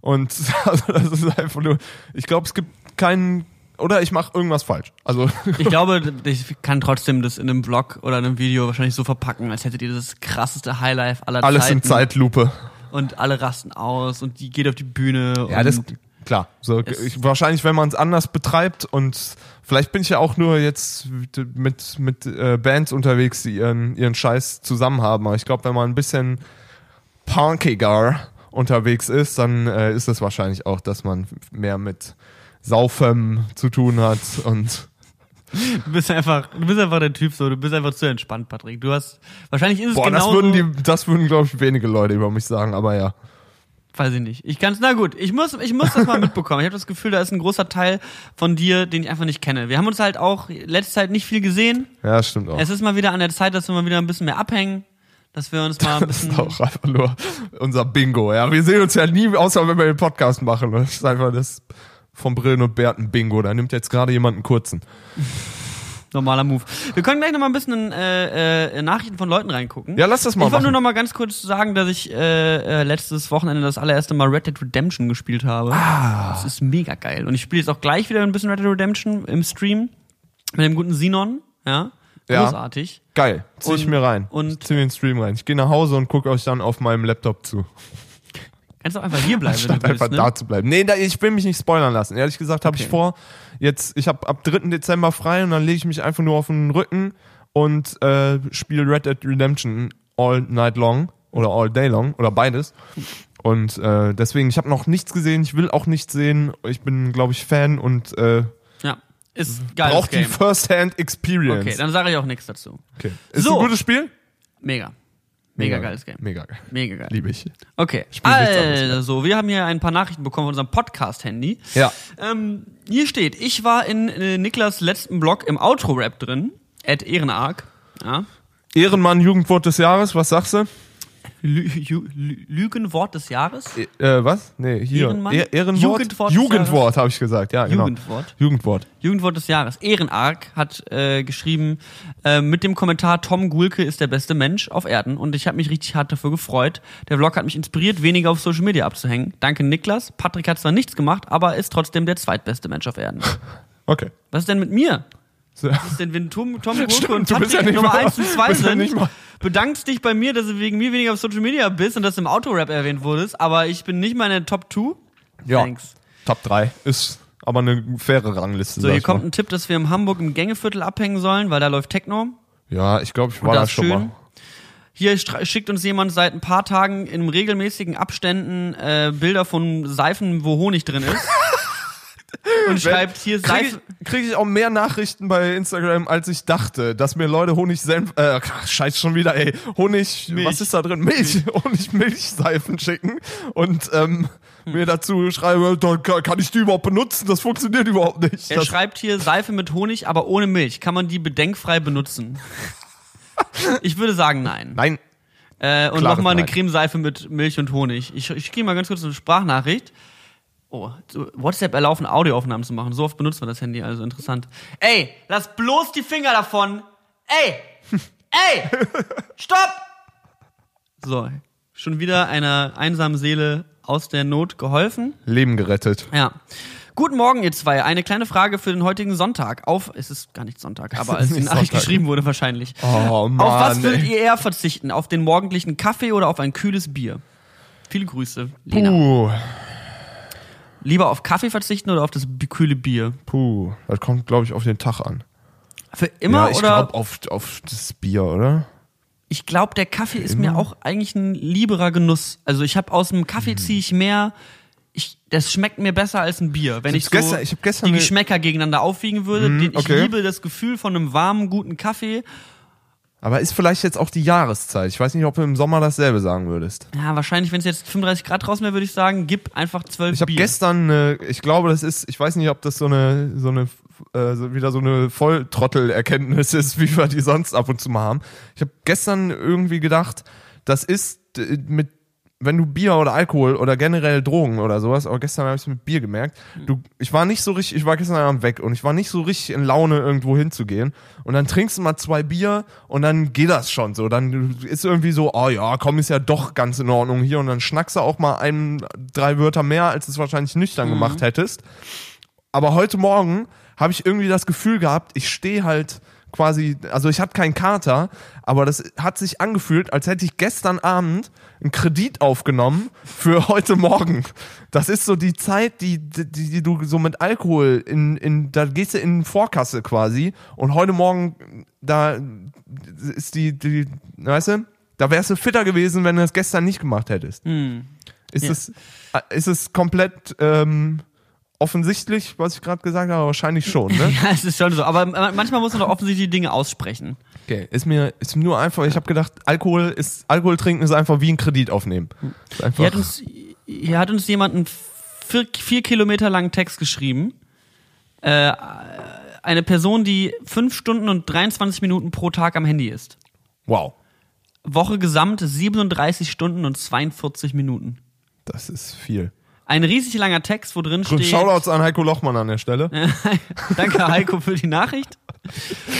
Und [laughs] also das ist einfach nur, ich glaube, es gibt keinen, oder ich mache irgendwas falsch. Also Ich glaube, ich kann trotzdem das in einem Vlog oder einem Video wahrscheinlich so verpacken, als hättet ihr das krasseste Highlife aller alles Zeiten. in Zeitlupe. Und alle rasten aus und die geht auf die Bühne. Ja, und das klar. So, ich, wahrscheinlich, wenn man es anders betreibt und vielleicht bin ich ja auch nur jetzt mit mit äh, Bands unterwegs, die ihren ihren Scheiß zusammen haben. Aber ich glaube, wenn man ein bisschen punkiger unterwegs ist, dann äh, ist es wahrscheinlich auch, dass man mehr mit Saufen zu tun hat und Du bist einfach, du bist einfach der Typ so, du bist einfach zu entspannt, Patrick. Du hast, wahrscheinlich ist es boah, das genauso, würden die, das würden glaube ich wenige Leute über mich sagen, aber ja. weiß ich nicht. Ich kann's, na gut, ich muss, ich muss das mal [laughs] mitbekommen. Ich habe das Gefühl, da ist ein großer Teil von dir, den ich einfach nicht kenne. Wir haben uns halt auch letzte Zeit nicht viel gesehen. Ja, stimmt auch. Es ist mal wieder an der Zeit, dass wir mal wieder ein bisschen mehr abhängen, dass wir uns mal ein [laughs] Das bisschen, ist auch einfach nur unser Bingo. Ja, wir sehen uns ja nie, außer wenn wir den Podcast machen. Das ist einfach das von Brillen und Bärten Bingo. Da nimmt jetzt gerade jemand einen kurzen. normaler Move. Wir können gleich noch mal ein bisschen in äh, äh, Nachrichten von Leuten reingucken. Ja, lass das mal Ich wollte nur machen. noch mal ganz kurz sagen, dass ich äh, äh, letztes Wochenende das allererste Mal Red Dead Redemption gespielt habe. Ah. Das ist mega geil. Und ich spiele jetzt auch gleich wieder ein bisschen Red Dead Redemption im Stream mit dem guten Sinon. Ja, Ja. großartig. Geil. Zieh ich Und- mir rein. und- Ich zieh mir den Stream rein. Ich gehe nach Hause und gucke euch dann auf meinem Laptop zu. Kannst auch einfach hier bleiben, Statt du einfach Ne? da zu bleiben. Nee, da, ich will mich nicht spoilern lassen. Ehrlich gesagt habe ich Okay. vor, jetzt, ich habe ab 3. Dezember frei und dann lege ich mich einfach nur auf den Rücken und äh, spiele Red Dead Redemption all night long oder all day long oder beides. Und äh, deswegen, ich habe noch nichts gesehen, ich will auch nichts sehen. Ich bin, glaube ich, Fan und äh, Ja. Ist geil. braucht die First-Hand Experience. Okay, dann sage ich auch nichts dazu. Okay. Ist So. ein gutes Spiel? Mega. Mega geiles Game. Mega geil. Mega geil. Liebe ich. Okay, Spiel also, wir haben hier ein paar Nachrichten bekommen von unserem Podcast-Handy. Ja. Ähm, hier steht, ich war in äh, Niklas letzten Blog im Outro-Rap drin, at Ehrenarg. Ja. Ehrenmann Jugendwort des Jahres, was sagst du? Lü Lü Lü Lügenwort des Jahres? Äh, was? Nee, hier. Ehrenmann? Eh- Ehrenwort? Jugendwort Jugendwort, habe ich gesagt, ja, genau. Jugendwort. Jugendwort. Jugendwort des Jahres. Ehrenarg hat äh, geschrieben äh, mit dem Kommentar Tom Gulke ist der beste Mensch auf Erden und ich habe mich richtig hart dafür gefreut. Der Vlog hat mich inspiriert, weniger auf Social Media abzuhängen. Danke Niklas. Patrick hat zwar nichts gemacht, aber ist trotzdem der zweitbeste Mensch auf Erden. [laughs] Okay. Was ist denn mit mir? So. Was ist denn, wenn Tom, Tom Stimmt, und Patrick ja Nummer mal- 1 und 2 bist ja sind? mal- bedankst dich bei mir, dass du wegen mir weniger auf Social Media bist und dass du im Autorap erwähnt wurdest, aber ich bin nicht mal in der Top 2. Ja. Thanks. Top 3 ist aber eine faire Rangliste. So, hier kommt mal. ein Tipp, dass wir im Hamburg im Gängeviertel abhängen sollen, weil da läuft Techno. Ja, ich glaube, ich war da schon schön. mal. Hier schickt uns jemand seit ein paar Tagen in regelmäßigen Abständen äh, Bilder von Seifen, wo Honig drin ist. [laughs] [laughs] Und schreibt hier Kriege Seife. ich, krieg ich auch mehr Nachrichten bei Instagram, als ich dachte, dass mir Leute Honig Senf, äh, scheiß schon wieder, ey, Honig, Milch. was ist da drin? Milch, [laughs] Honig Milchseifen schicken und ähm, mir dazu schreiben, da kann ich die überhaupt benutzen? Das funktioniert überhaupt nicht. Er Das, schreibt hier Seife mit Honig, aber ohne Milch. Kann man die bedenkfrei benutzen? Ich würde sagen nein. nein, Äh, und nochmal eine. Cremeseife mit Milch und Honig. Ich, ich gehe mal ganz kurz eine Sprachnachricht. Oh, WhatsApp erlauben, Audioaufnahmen zu machen. So oft benutzt man das Handy, also interessant. Ey, lass bloß die Finger davon. Ey! [laughs] Ey! Stopp! So, schon wieder einer einsamen Seele aus der Not geholfen. Leben gerettet. Ja. Guten Morgen, ihr zwei. Eine kleine Frage für den heutigen Sonntag. Auf, es ist gar nicht Sonntag, aber als die Nachricht Sonntag. geschrieben wurde wahrscheinlich. Oh Mann, Auf was würdet ihr eher verzichten? Auf den morgendlichen Kaffee oder auf ein kühles Bier? Viele Grüße, Lena. Puh, Lieber auf Kaffee verzichten oder auf das kühle Bier? puh, das kommt, glaube ich, auf den Tag an. Für immer ja, ich oder? glaube auf, auf das Bier, oder? ich glaube, der Kaffee ist mir auch eigentlich ein lieberer Genuss. Also ich habe aus dem Kaffee Mhm. ziehe ich mehr. Ich, das schmeckt mir besser als ein Bier. Wenn ich, Ich so gestern- ich gestern die Geschmäcker gegeneinander aufwiegen würde, den, ich okay. liebe das Gefühl von einem warmen, guten Kaffee. Aber ist vielleicht jetzt auch die Jahreszeit. Ich weiß nicht, ob du im Sommer dasselbe sagen würdest. Ja, wahrscheinlich, wenn es jetzt 35 Grad draußen wäre, würde ich sagen, gib einfach 12 Ich habe gestern, äh, ich glaube, das ist, ich weiß nicht, ob das so eine, so eine, äh, wieder so eine Volltrottel-Erkenntnis ist, wie wir die sonst ab und zu mal haben. Ich habe gestern irgendwie gedacht, das ist äh, mit, wenn du Bier oder Alkohol oder generell Drogen oder sowas, aber gestern habe ich es mit Bier gemerkt. Du, ich war nicht so richtig, ich war gestern Abend weg und ich war nicht so richtig in Laune, irgendwo hinzugehen. Und dann trinkst du mal zwei Bier und dann geht das schon so. Dann ist irgendwie so, oh ja, komm, ist ja doch ganz in Ordnung hier. Und dann schnackst du auch mal ein, drei Wörter mehr, als du es wahrscheinlich nüchtern gemacht hättest. Aber heute Morgen habe ich irgendwie das Gefühl gehabt, ich stehe halt quasi, also ich hatte keinen Kater, aber das hat sich angefühlt, als hätte ich gestern Abend einen Kredit aufgenommen für [laughs] heute Morgen. Das ist so die Zeit, die, die, die du so mit Alkohol in, in, da gehst du in Vorkasse quasi und heute Morgen, da ist die, die, weißt du, da wärst du fitter gewesen, wenn du das gestern nicht gemacht hättest. Ist, Ja. es, ist es komplett ähm, offensichtlich, was ich gerade gesagt habe? Wahrscheinlich schon, ne? [laughs] Ja, es ist schon so. Aber ma- manchmal muss man doch offensichtlich Dinge aussprechen. Okay, ist mir ist mir nur einfach, ich habe gedacht, Alkohol ist Alkohol trinken ist einfach wie ein Kredit aufnehmen. Hier hat uns, hier hat uns jemand einen vier, vier Kilometer langen Text geschrieben. Äh, eine Person, die fünf Stunden und 23 Minuten pro Tag am Handy ist. wow, Woche gesamt 37 Stunden und 42 Minuten. das ist viel. Ein riesig langer Text, wo drin steht. Shoutouts an Heiko Lochmann an der Stelle. [laughs] Danke, Heiko, für die Nachricht.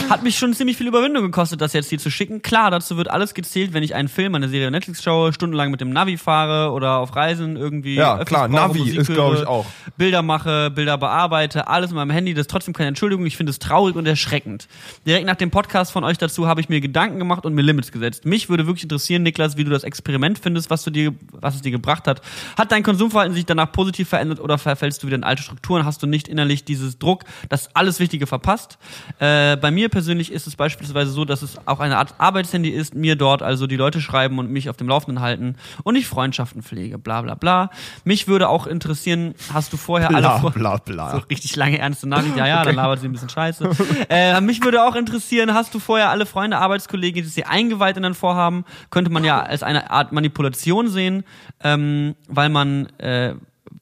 Hat mich schon ziemlich viel Überwindung gekostet, das jetzt hier zu schicken. Klar, dazu wird alles gezählt, wenn ich einen Film, eine Serie Netflix schaue, stundenlang mit dem Navi fahre oder auf Reisen irgendwie. Ja, klar, brauche, Navi Musik ist, glaub höre, ich, auch. Bilder mache, Bilder bearbeite, alles mit meinem Handy. Das ist trotzdem keine Entschuldigung. Ich finde es traurig und erschreckend. Direkt nach dem Podcast von euch dazu habe ich mir Gedanken gemacht und mir Limits gesetzt. Mich würde wirklich interessieren, Niklas, wie du das Experiment findest, was du dir, was es dir gebracht hat. Hat dein Konsumverhalten sich danach danach positiv verändert oder verfällst du wieder in alte Strukturen? Hast du nicht innerlich dieses Druck, dass alles Wichtige verpasst? Äh, bei mir persönlich ist es beispielsweise so, dass es auch eine Art Arbeitshandy ist, mir dort also die Leute schreiben und mich auf dem Laufenden halten und ich Freundschaften pflege, bla bla bla. Mich würde auch interessieren, hast du vorher alle Bla, Fre- bla, bla. [laughs] So richtig lange ernste Nachricht, ja, ja, dann labert sie ein bisschen scheiße. äh, mich würde auch interessieren, hast du vorher alle Freunde, Arbeitskollegen, die sie eingeweiht in dein Vorhaben? Könnte man ja als eine Art Manipulation sehen, ähm, weil man, äh,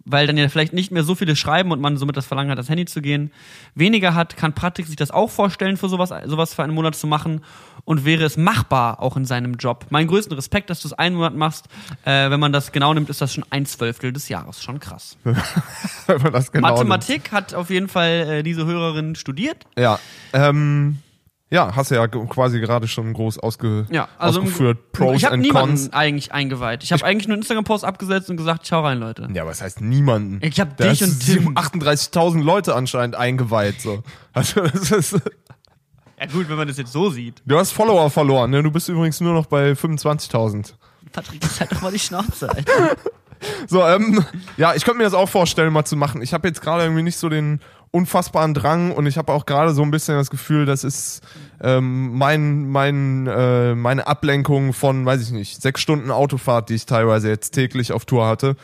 weil dann ja vielleicht nicht mehr so viele schreiben und man somit das Verlangen hat, das Handy zu gehen, weniger hat, kann Patrick sich das auch vorstellen, für sowas, sowas für einen Monat zu machen und wäre es machbar auch in seinem Job. Mein größten Respekt, dass du es einen Monat machst. Äh, wenn man das genau nimmt, ist das schon ein Zwölftel des Jahres. Schon krass. [laughs] Wenn man das genau Mathematik hat auf jeden Fall äh, diese Hörerin studiert. nimmt. Ja. Ähm, ja, hast du ja quasi gerade schon groß ausge Ja, also ausgeführt. Pros ich habe and niemanden Cons. eigentlich eingeweiht. Ich habe eigentlich nur einen Instagram-Post abgesetzt und gesagt, ciao rein, Leute. Ja, aber es heißt niemanden. Ich hab Da dich und Tim. 38.000 Leute anscheinend eingeweiht. So. Also [laughs] das ist, Ja gut, wenn man das jetzt so sieht. du hast Follower verloren. Ne? Du bist übrigens nur noch bei 25.000. Patrick, das halt doch mal die Schnauze, Alter. [laughs] So, ähm, ja, ich könnte mir das auch vorstellen, mal zu machen. Ich habe jetzt gerade irgendwie nicht so den unfassbaren Drang und ich habe auch gerade so ein bisschen das Gefühl, das ist ähm, mein, mein, äh, meine Ablenkung von, weiß ich nicht, sechs Stunden Autofahrt, die ich teilweise jetzt täglich auf Tour hatte.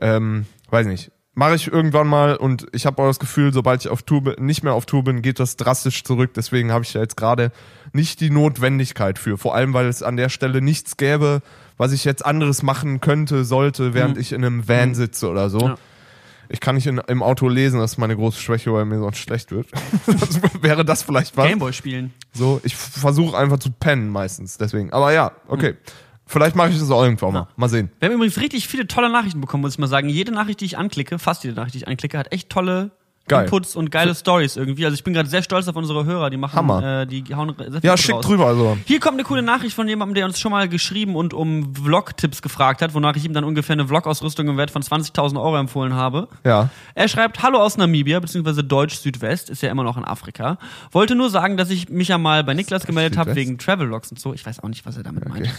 Ähm, weiß nicht. Mache ich irgendwann mal und ich habe auch das Gefühl, sobald ich auf Tour bin, nicht mehr auf Tour bin, geht das drastisch zurück. Deswegen habe ich da jetzt gerade nicht die Notwendigkeit für. Vor allem, weil es an der Stelle nichts gäbe, was ich jetzt anderes machen könnte, sollte, während ich in einem Van sitze oder so. Ja. Ich kann nicht in, im Auto lesen, das ist meine große Schwäche, weil mir sonst schlecht wird. [laughs] Wäre das vielleicht was. Gameboy spielen. So, ich versuche einfach zu pennen meistens, deswegen. Aber ja, okay. Vielleicht mache ich das auch irgendwann mal. Mal sehen. Wir haben übrigens richtig viele tolle Nachrichten bekommen, muss ich mal sagen. Jede Nachricht, die ich anklicke, fast jede Nachricht, die ich anklicke, hat echt tolle Geil. Inputs und geile Stories irgendwie. Also ich bin gerade sehr stolz auf unsere Hörer, die machen, Hammer. Äh, die hauen sehr viel Ja, schick raus. drüber, also. Hier kommt eine coole Nachricht von jemandem, der uns schon mal geschrieben und um Vlog-Tipps gefragt hat, wonach ich ihm dann ungefähr eine Vlog-Ausrüstung im Wert von 20.000 Euro empfohlen habe. Ja. Er schreibt, hallo aus Namibia, beziehungsweise Deutsch Südwest, ist ja immer noch in Afrika. Wollte nur sagen, dass ich mich ja mal bei Niklas gemeldet habe wegen Travelogs und so. Ich weiß auch nicht, was er damit meint. [laughs]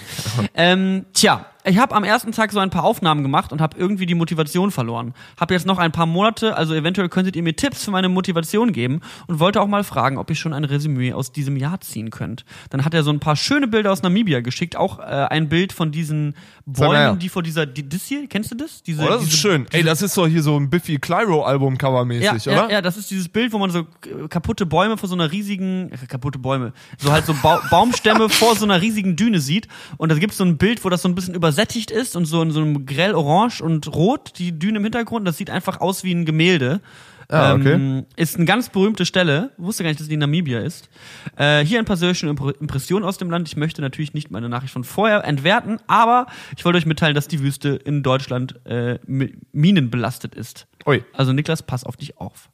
Ähm, tja, ich habe am ersten Tag so ein paar Aufnahmen gemacht und habe irgendwie die Motivation verloren. Habe jetzt noch ein paar Monate, also eventuell könntet ihr mir Tipps für meine Motivation geben und wollte auch mal fragen, ob ihr schon ein Resümee aus diesem Jahr ziehen könnt. Dann hat er so ein paar schöne Bilder aus Namibia geschickt, auch äh, ein Bild von diesen Bäumen, die vor dieser, die, das hier, kennst du das? Diese, Oh, das ist diese, schön. Ey, das ist doch hier so ein Biffy Clyro Album Covermäßig, ja, oder? ja, ja, das ist dieses Bild, wo man so äh, kaputte Bäume vor so einer riesigen, äh, kaputte Bäume, so halt so ba [laughs] Baumstämme vor so einer riesigen Düne sieht. Und da gibt's so ein Bild, wo das so ein bisschen übersättigt ist und so in so einem grell orange und rot, die Düne im Hintergrund. Das sieht einfach aus wie ein Gemälde. Ah, okay. Ähm, ist eine ganz berühmte Stelle. Wusste gar nicht, dass die in Namibia ist. Äh, hier ein paar Impr- Impressionen aus dem Land. Ich möchte natürlich nicht meine Nachricht von vorher entwerten, aber ich wollte euch mitteilen, dass die Wüste in Deutschland äh, mi- minenbelastet ist. Ui. Also Niklas, pass auf dich auf.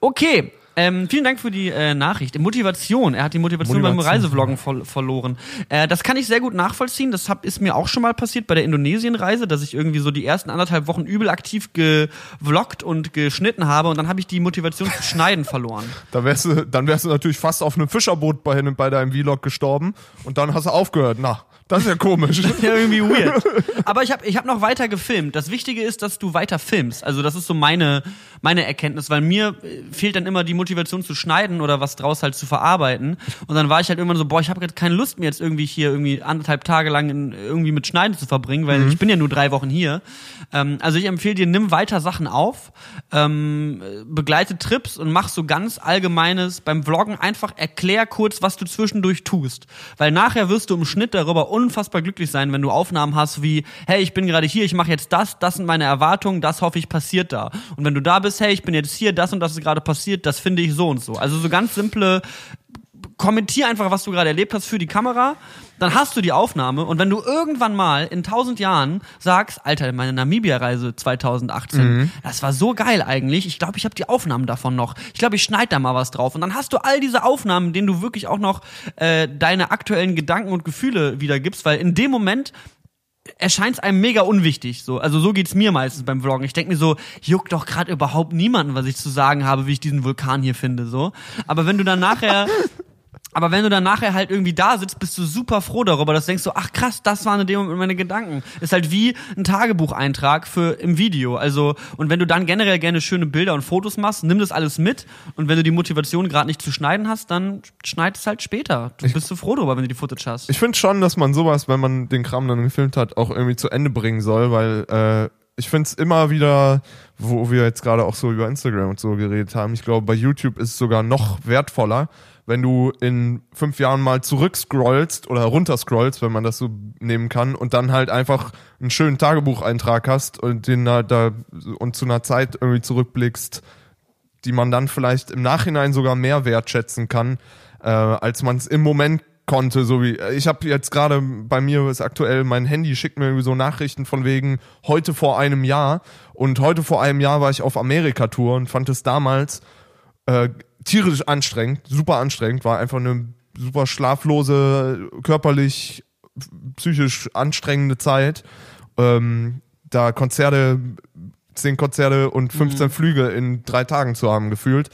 Okay, ähm, vielen Dank für die äh, Nachricht. Motivation. Er hat die Motivation, beim Motivation. Reisevloggen ver verloren. Äh, das kann ich sehr gut nachvollziehen. Das hab, ist mir auch schon mal passiert bei der Indonesien-Reise, dass ich irgendwie so die ersten anderthalb Wochen übel aktiv gevloggt und geschnitten habe und dann habe ich die Motivation zu schneiden verloren. [laughs] Da wärst du, dann wärst du natürlich fast auf einem Fischerboot bei, bei deinem Vlog gestorben und dann hast du aufgehört. Na, das ist ja komisch. [laughs] Ja, irgendwie weird. [laughs] Aber ich habe ich hab noch weiter gefilmt. Das Wichtige ist, dass du weiter filmst. Also das ist so meine, meine Erkenntnis, weil mir äh, fehlt dann immer die Motivation zu schneiden oder was draus halt zu verarbeiten. Und dann war ich halt irgendwann so, boah, ich habe keine Lust mir jetzt irgendwie hier irgendwie anderthalb Tage lang in, irgendwie mit Schneiden zu verbringen, weil ich bin ja nur drei Wochen hier. Ähm, also ich empfehle dir, nimm weiter Sachen auf, ähm, äh, begleite Trips und mach so ganz allgemeines beim Vloggen einfach erklär kurz, was du zwischendurch tust. Weil nachher wirst du im Schnitt darüber unfassbar glücklich sein, wenn du Aufnahmen hast wie, hey, ich bin gerade hier, ich mache jetzt das, das sind meine Erwartungen, das hoffe ich passiert da. Und wenn du da bist, hey, ich bin jetzt hier, das und das ist gerade passiert, das finde ich so und so. Also so ganz simple kommentier einfach, was du gerade erlebt hast für die Kamera, dann hast du die Aufnahme und wenn du irgendwann mal in tausend Jahren sagst, Alter, meine Namibia-Reise 2018, das war so geil eigentlich, ich glaube, ich habe die Aufnahmen davon noch, ich glaube, ich schneide da mal was drauf und dann hast du all diese Aufnahmen, denen du wirklich auch noch äh, deine aktuellen Gedanken und Gefühle wiedergibst, weil in dem Moment erscheint es einem mega unwichtig. So. Also so geht's mir meistens beim Vloggen. Ich denke mir so, juckt doch gerade überhaupt niemanden, was ich zu sagen habe, wie ich diesen Vulkan hier finde. So. Aber wenn du dann nachher [laughs] Aber wenn du dann nachher halt irgendwie da sitzt, bist du super froh darüber, dass du denkst so, ach krass, das waren in dem Moment meine Gedanken. Ist halt wie ein Tagebucheintrag für im Video. Also, und wenn du dann generell gerne schöne Bilder und Fotos machst, nimm das alles mit. Und wenn du die Motivation gerade nicht zu schneiden hast, dann schneid es halt später. Du bist so froh darüber, wenn du die Footage hast. Ich finde schon, dass man sowas, wenn man den Kram dann gefilmt hat, auch irgendwie zu Ende bringen soll, weil äh, ich finde es immer wieder, wo wir jetzt gerade auch so über Instagram und so geredet haben, ich glaube, bei YouTube ist es sogar noch wertvoller, wenn du in fünf Jahren mal zurückscrollst oder runterscrollst, wenn man das so nehmen kann, und dann halt einfach einen schönen Tagebucheintrag hast und den da, da und zu einer Zeit irgendwie zurückblickst, die man dann vielleicht im Nachhinein sogar mehr wertschätzen kann, äh, als man es im Moment konnte, so wie ich habe jetzt gerade bei mir ist aktuell mein Handy schickt mir irgendwie so Nachrichten von wegen heute vor einem Jahr. Und heute vor einem Jahr war ich auf Amerika Tour und fand es damals äh, tierisch anstrengend, super anstrengend, war einfach eine super schlaflose, körperlich, psychisch anstrengende Zeit. Ähm, da Konzerte, zehn Konzerte und 15 Mhm. Flüge in drei Tagen zu haben gefühlt.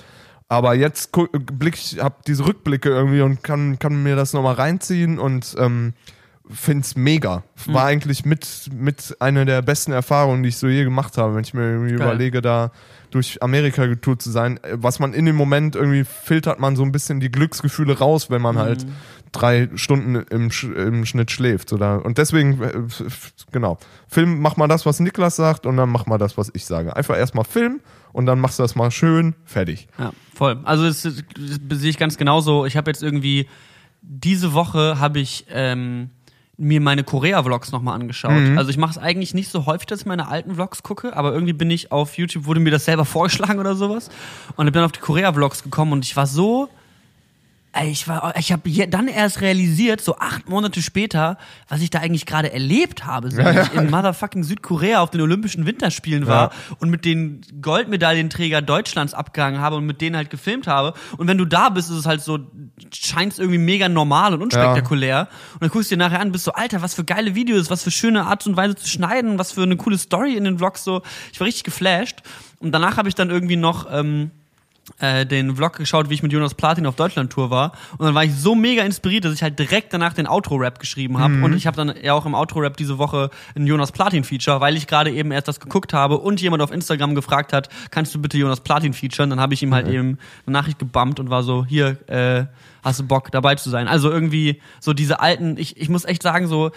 Aber jetzt blick ich, hab diese Rückblicke irgendwie und kann, kann mir das nochmal reinziehen und ähm, find's mega. Mhm. War eigentlich mit, mit einer der besten Erfahrungen, die ich so je gemacht habe, wenn ich mir irgendwie Geil. überlege, da durch Amerika getourt zu sein. Äh, Was man in dem Moment irgendwie filtert man so ein bisschen die Glücksgefühle raus, wenn man halt drei Stunden im, im Schnitt schläft. Oder? Und deswegen, äh, genau, Film, mach mal das, was Niklas sagt und dann mach mal das, was ich sage. Einfach erstmal Film und dann machst du das mal schön, fertig. Ja, voll. Also das, das, das sehe ich ganz genauso. Ich habe jetzt irgendwie diese Woche habe ich ähm, mir meine Korea-Vlogs nochmal angeschaut. Also ich mache es eigentlich nicht so häufig, dass ich meine alten Vlogs gucke, aber irgendwie bin ich auf YouTube, wurde mir das selber [laughs] vorgeschlagen oder sowas und bin dann auf die Korea-Vlogs gekommen und ich war so Ich war, ich habe dann erst realisiert, so acht Monate später, was ich da eigentlich gerade erlebt habe, so, wenn ich in motherfucking Südkorea auf den Olympischen Winterspielen war und mit den Goldmedaillenträger Deutschlands abgehangen habe und mit denen halt gefilmt habe. Und wenn du da bist, ist es halt so, scheint irgendwie mega normal und unspektakulär. Und dann guckst du dir nachher an, bist so, Alter, was für geile Videos, was für schöne Art und Weise zu schneiden, was für eine coole Story in den Vlogs so. Ich war richtig geflasht. Und danach habe ich dann irgendwie noch ähm, äh, den Vlog geschaut, wie ich mit Jonas Platin auf Deutschland-Tour war. Und dann war ich so mega inspiriert, dass ich halt direkt danach den Outro-Rap geschrieben habe. Und ich habe dann ja auch im Outro-Rap diese Woche ein Jonas Platin-Feature, weil ich gerade eben erst das geguckt habe und jemand auf Instagram gefragt hat, kannst du bitte Jonas Platin featuren? Dann habe ich ihm halt eben eine Nachricht gebammt und war so, hier, äh, hast du Bock dabei zu sein? Also irgendwie so diese alten, ich, ich muss echt sagen, so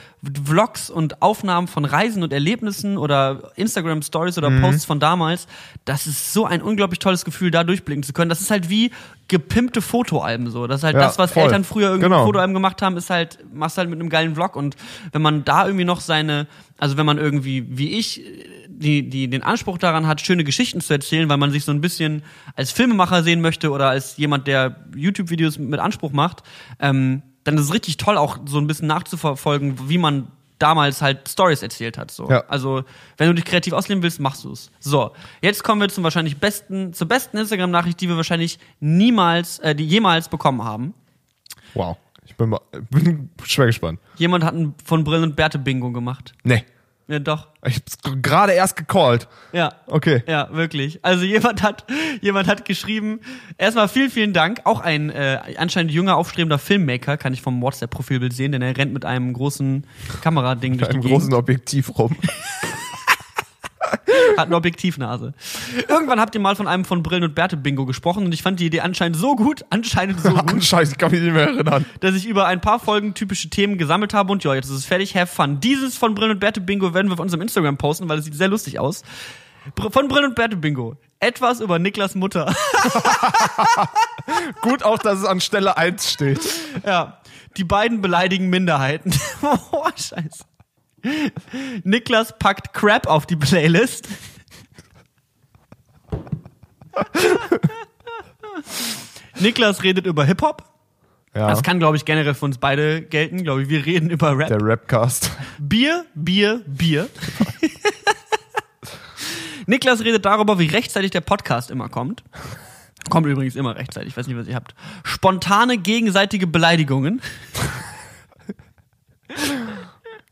Vlogs und Aufnahmen von Reisen und Erlebnissen oder Instagram Stories oder Posts von damals, das ist so ein unglaublich tolles Gefühl, da durchblicken zu können. Das ist halt wie gepimpte Fotoalben so. Das ist halt Ja, das, was voll. Eltern früher irgendwie Genau. Fotoalben gemacht haben, ist halt, machst halt mit einem geilen Vlog und wenn man da irgendwie noch seine, also wenn man irgendwie, wie ich, die, die den Anspruch daran hat, schöne Geschichten zu erzählen, weil man sich so ein bisschen als Filmemacher sehen möchte oder als jemand, der YouTube-Videos mit Anspruch macht, ähm, dann ist es richtig toll, auch so ein bisschen nachzuverfolgen, wie man damals halt Stories erzählt hat. So. Ja. Also, wenn du dich kreativ ausleben willst, machst du es. So, jetzt kommen wir zum wahrscheinlich besten, zur besten Instagram-Nachricht, die wir wahrscheinlich niemals, äh, die jemals bekommen haben. Wow. Ich bin, mal, [laughs] bin schwer gespannt. Jemand hat ein von Brillen und Bärte Bingo gemacht. Nee. Ja, doch. Ich hab's gerade erst gecallt. Ja. Okay. Ja, wirklich. Also jemand hat, jemand hat geschrieben, erstmal vielen, vielen Dank. Auch ein äh, anscheinend junger, aufstrebender Filmmaker, kann ich vom WhatsApp-Profilbild sehen, denn er rennt mit einem großen Kamerading durch die Einem Gegend. großen Objektiv rum. [laughs] [laughs] hat eine Objektivnase. Irgendwann habt ihr mal von einem von Brillen und Bärte Bingo gesprochen und ich fand die Idee anscheinend so gut, anscheinend so [laughs] gut, Scheiße, ich kann mich nicht mehr erinnern. dass ich über ein paar Folgen typische Themen gesammelt habe und ja, jetzt ist es fertig, have fun. Dieses von Brillen und Bärte Bingo werden wir auf unserem Instagram posten, weil es sieht sehr lustig aus. Von Brillen und Bärte Bingo. Etwas über Niklas Mutter. [laughs] Gut auch, dass es an Stelle 1 steht. ja. Die beiden beleidigen Minderheiten. oh, scheiße. Niklas packt Crap auf die Playlist. Niklas redet über Hip-Hop. Ja, Das kann, glaube ich, generell für uns beide gelten. Glaube ich, wir reden über Rap. der Rapcast. Bier, Bier, Bier. Niklas redet darüber, wie rechtzeitig der Podcast immer kommt. Kommt übrigens immer rechtzeitig, ich weiß nicht, was ihr habt. Spontane gegenseitige Beleidigungen.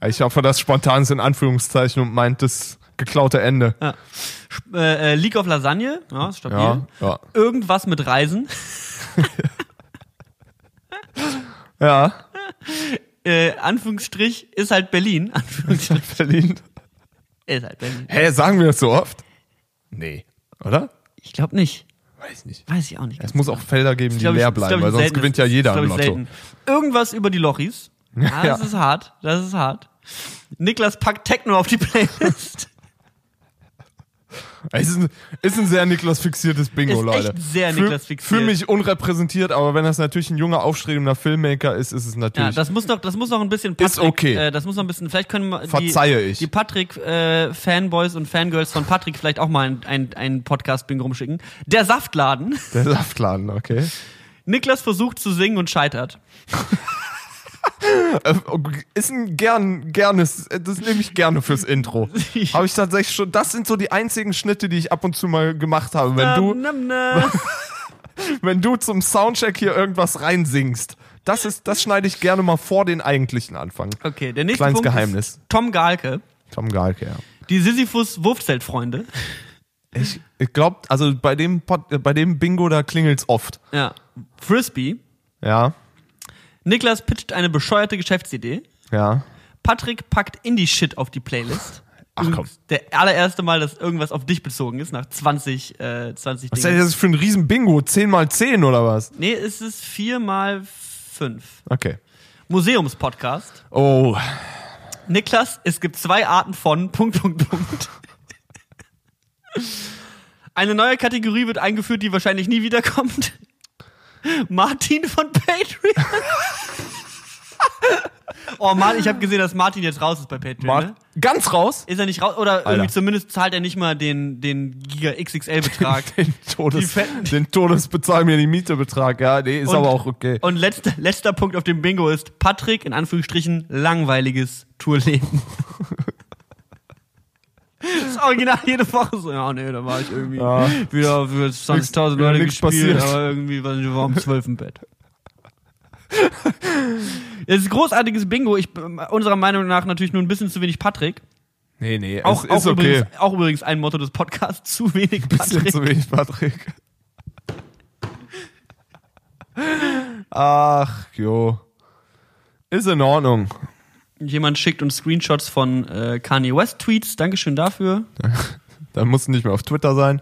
Ich hoffe, das spontan ist in Anführungszeichen und meint das geklaute Ende. Ja. Äh, äh, League of Lasagne, ja, ist stabil. Ja, ja. Irgendwas mit Reisen. [laughs] Ja. Äh, Anführungsstrich ist halt Berlin. [laughs] Anführungsstrich Berlin. ist halt Berlin. Hä, sagen wir das so oft? Nee. Oder? Ich glaube nicht. Weiß nicht. Weiß ich auch nicht. Es muss auch Felder geben, die leer ist, bleiben, weil sonst gewinnt ja Ist, jeder im Lotto. selten. Irgendwas über die Lochis. Ah, Ja. das ist hart. Das ist hart. Niklas packt Techno auf die Playlist. Es ist ein, ist ein sehr Niklas fixiertes Bingo, Ist Leute. echt sehr Fühl- Niklas fixiert. Fühl mich unrepräsentiert, aber wenn das natürlich ein junger, aufstrebender Filmmaker ist, ist es Ja, natürlich. das muss noch, das muss noch ein bisschen Patrick, Ist okay. Äh, das muss noch ein bisschen, vielleicht können wir die, Verzeihe ich. die Patrick äh, Fanboys und Fangirls von Patrick vielleicht auch mal ein, ein, ein Podcast-Bingo rumschicken. Der Saftladen. der Saftladen, okay. Niklas versucht zu singen und scheitert. [laughs] Äh, Ist ein gern, gernes, das nehme ich gerne fürs Intro. [laughs] Habe ich tatsächlich schon, das sind so die einzigen Schnitte, die ich ab und zu mal gemacht habe. Wenn du, [laughs] wenn du zum Soundcheck hier irgendwas reinsingst, das ist, das schneide ich gerne mal vor den eigentlichen Anfang. Okay, der nächste Kleines Punkt Geheimnis. ist Tom Galke. Tom Galke, ja. Die Sisyphus Wurfzeltfreunde. Ich, ich glaube, also bei dem, Pod, äh, bei dem Bingo, da klingelt's oft. Ja. Frisbee. Ja, Niklas pitcht eine bescheuerte Geschäftsidee. ja. Patrick packt Indie-Shit auf die Playlist. Ach, komm. Der allererste Mal, dass irgendwas auf dich bezogen ist, nach 20, äh, 20 Was ist Dingen. das für ein riesen Bingo? 10 mal 10 oder was? Nee, es ist 4 mal 5. Okay. Museumspodcast. Oh, Niklas, es gibt zwei Arten von [laughs] Punkt, Punkt, Punkt. Eine neue Kategorie wird eingeführt, die wahrscheinlich nie wiederkommt. Martin von Patreon. [laughs] oh Mann, ich habe gesehen, dass Martin jetzt raus ist bei Patreon. Mar ne? ganz raus? Ist er nicht raus? Oder irgendwie Alter. zumindest zahlt er nicht mal den, den Giga XXL-Betrag. [laughs] Den, Todes, den Todesbezahl mir die Miete-Betrag, ja, nee, ist Und- aber auch okay. Und letzter, letzter Punkt auf dem Bingo ist Patrick, in Anführungsstrichen, langweiliges Tourleben. [laughs] Das Original jede Woche so, ja, nee, da war ich irgendwie Ja. wieder für 20.000 Nix- Leute gespielt, passiert. aber irgendwie war ich war um 12 im Bett. [laughs] Es ist großartiges Bingo. Ich, unserer Meinung nach natürlich nur ein bisschen zu wenig Patrick. Nee, nee, Auch, es auch, ist okay. übrigens, auch übrigens ein Motto des Podcasts, zu wenig Bisschen Patrick. zu wenig, Patrick. Ach, jo. Ist in Ordnung. Jemand schickt uns Screenshots von äh, Kanye West Tweets. Dankeschön dafür. [laughs] Dann musst du nicht mehr auf Twitter sein.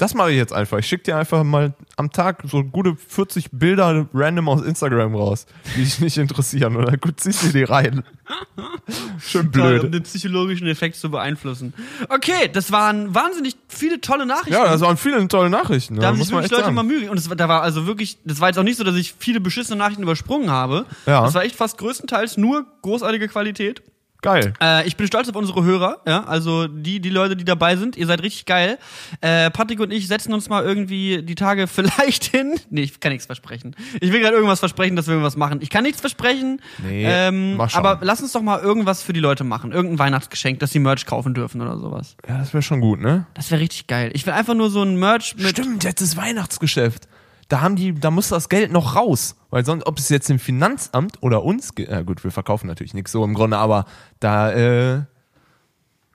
Das mache ich jetzt einfach. Ich schicke dir einfach mal am Tag so gute 40 Bilder random aus Instagram raus, die dich nicht interessieren. Oder gut, ziehst du die rein. [laughs] Schön Toll, um blöd. den psychologischen Effekt zu beeinflussen. Okay, das waren wahnsinnig viele tolle Nachrichten. Ja, das waren viele tolle Nachrichten. da ja, haben sich wirklich Leute sagen. mal Mühe. Und war- da war also wirklich, das war jetzt auch nicht so, dass ich viele beschissene Nachrichten übersprungen habe. Ja. Das war echt fast größtenteils nur großartige Qualität. Geil. Äh, ich bin stolz auf unsere Hörer, ja, also die, die Leute, die dabei sind, ihr seid richtig geil. Äh, Patrick und ich setzen uns mal irgendwie die Tage [laughs] vielleicht hin. Nee, ich kann nichts versprechen. Ich will gerade irgendwas versprechen, dass wir irgendwas machen. Ich kann nichts versprechen. Nee, ähm, mal schauen. aber lass uns doch mal irgendwas für die Leute machen. Irgendein Weihnachtsgeschenk, dass sie Merch kaufen dürfen oder sowas. Ja, das wäre schon gut, ne? Das wäre richtig geil. Ich will einfach nur so ein Merch mit. Stimmt, jetzt ist Weihnachtsgeschäft. Da haben die, da muss das Geld noch raus. Weil sonst, ob es jetzt dem Finanzamt oder uns, ja gut, wir verkaufen natürlich nichts so im Grunde, aber da, äh,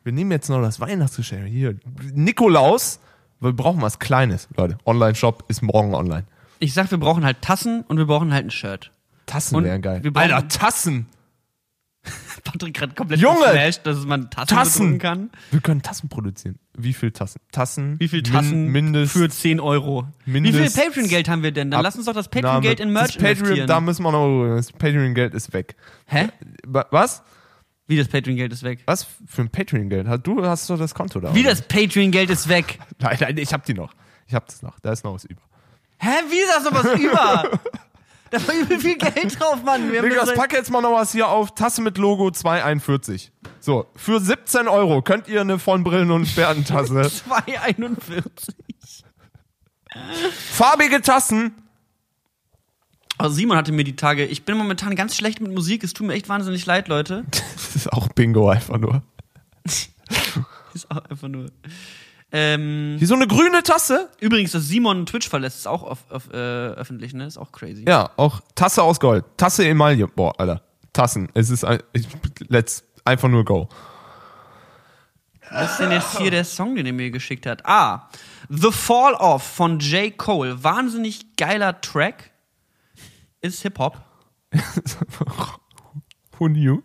wir nehmen jetzt noch das Weihnachtsgeschäft. Hier, Nikolaus, wir brauchen was Kleines, Leute. Online-Shop ist morgen online. Ich sag, wir brauchen halt Tassen und wir brauchen halt ein Shirt. Tassen wären geil. Alter, Tassen! [laughs] Patrick gerade komplett Junge! geflasht, dass man Tassen, Tassen! kann. Wir können Tassen produzieren. Wie viel Tassen? Tassen? Wie viel Tassen Min mindest, für 10 Euro? Mindest- Wie viel Patreon-Geld haben wir denn? Dann lass uns doch das. Patreon-Geld in Merch das Patreon, investieren. Da müssen wir noch, das Patreon-Geld ist weg. Hä? Wa- Was? Wie das Patreon-Geld ist weg? Was für ein Patreon-Geld? Du hast doch das Konto da. Wie oder? das Patreon-Geld ist weg? [laughs] Nein, nein, ich hab die noch. Ich hab das noch. Da ist noch was über. Hä? Wie ist das noch was über? [laughs] Da war übel viel Geld drauf, Mann. Wir haben das pack jetzt mal noch was hier auf. Tasse mit Logo 241. So, für 17 Euro könnt ihr eine von Brillen und Sperrentasse. [laughs] 2,41. Farbige Tassen. Also Simon hatte mir die Tage, ich bin momentan ganz schlecht mit Musik, es tut mir echt wahnsinnig leid, Leute. [laughs] Das ist auch Bingo einfach nur. [laughs] Ist auch einfach nur. Ähm, Hier so eine grüne Tasse. übrigens, dass Simon Twitch verlässt, ist auch auf, auf, äh, öffentlich, ne? Ist auch crazy. Ja, auch Tasse aus Gold. Tasse Emaille. Boah, Alter. Tassen. Es ist ein, ich, let's einfach nur go. Was ist denn jetzt hier der Song, den er mir geschickt hat? Ah, The Fall Off von J. Cole. Wahnsinnig geiler Track. ist Hip-Hop. [laughs] Who knew?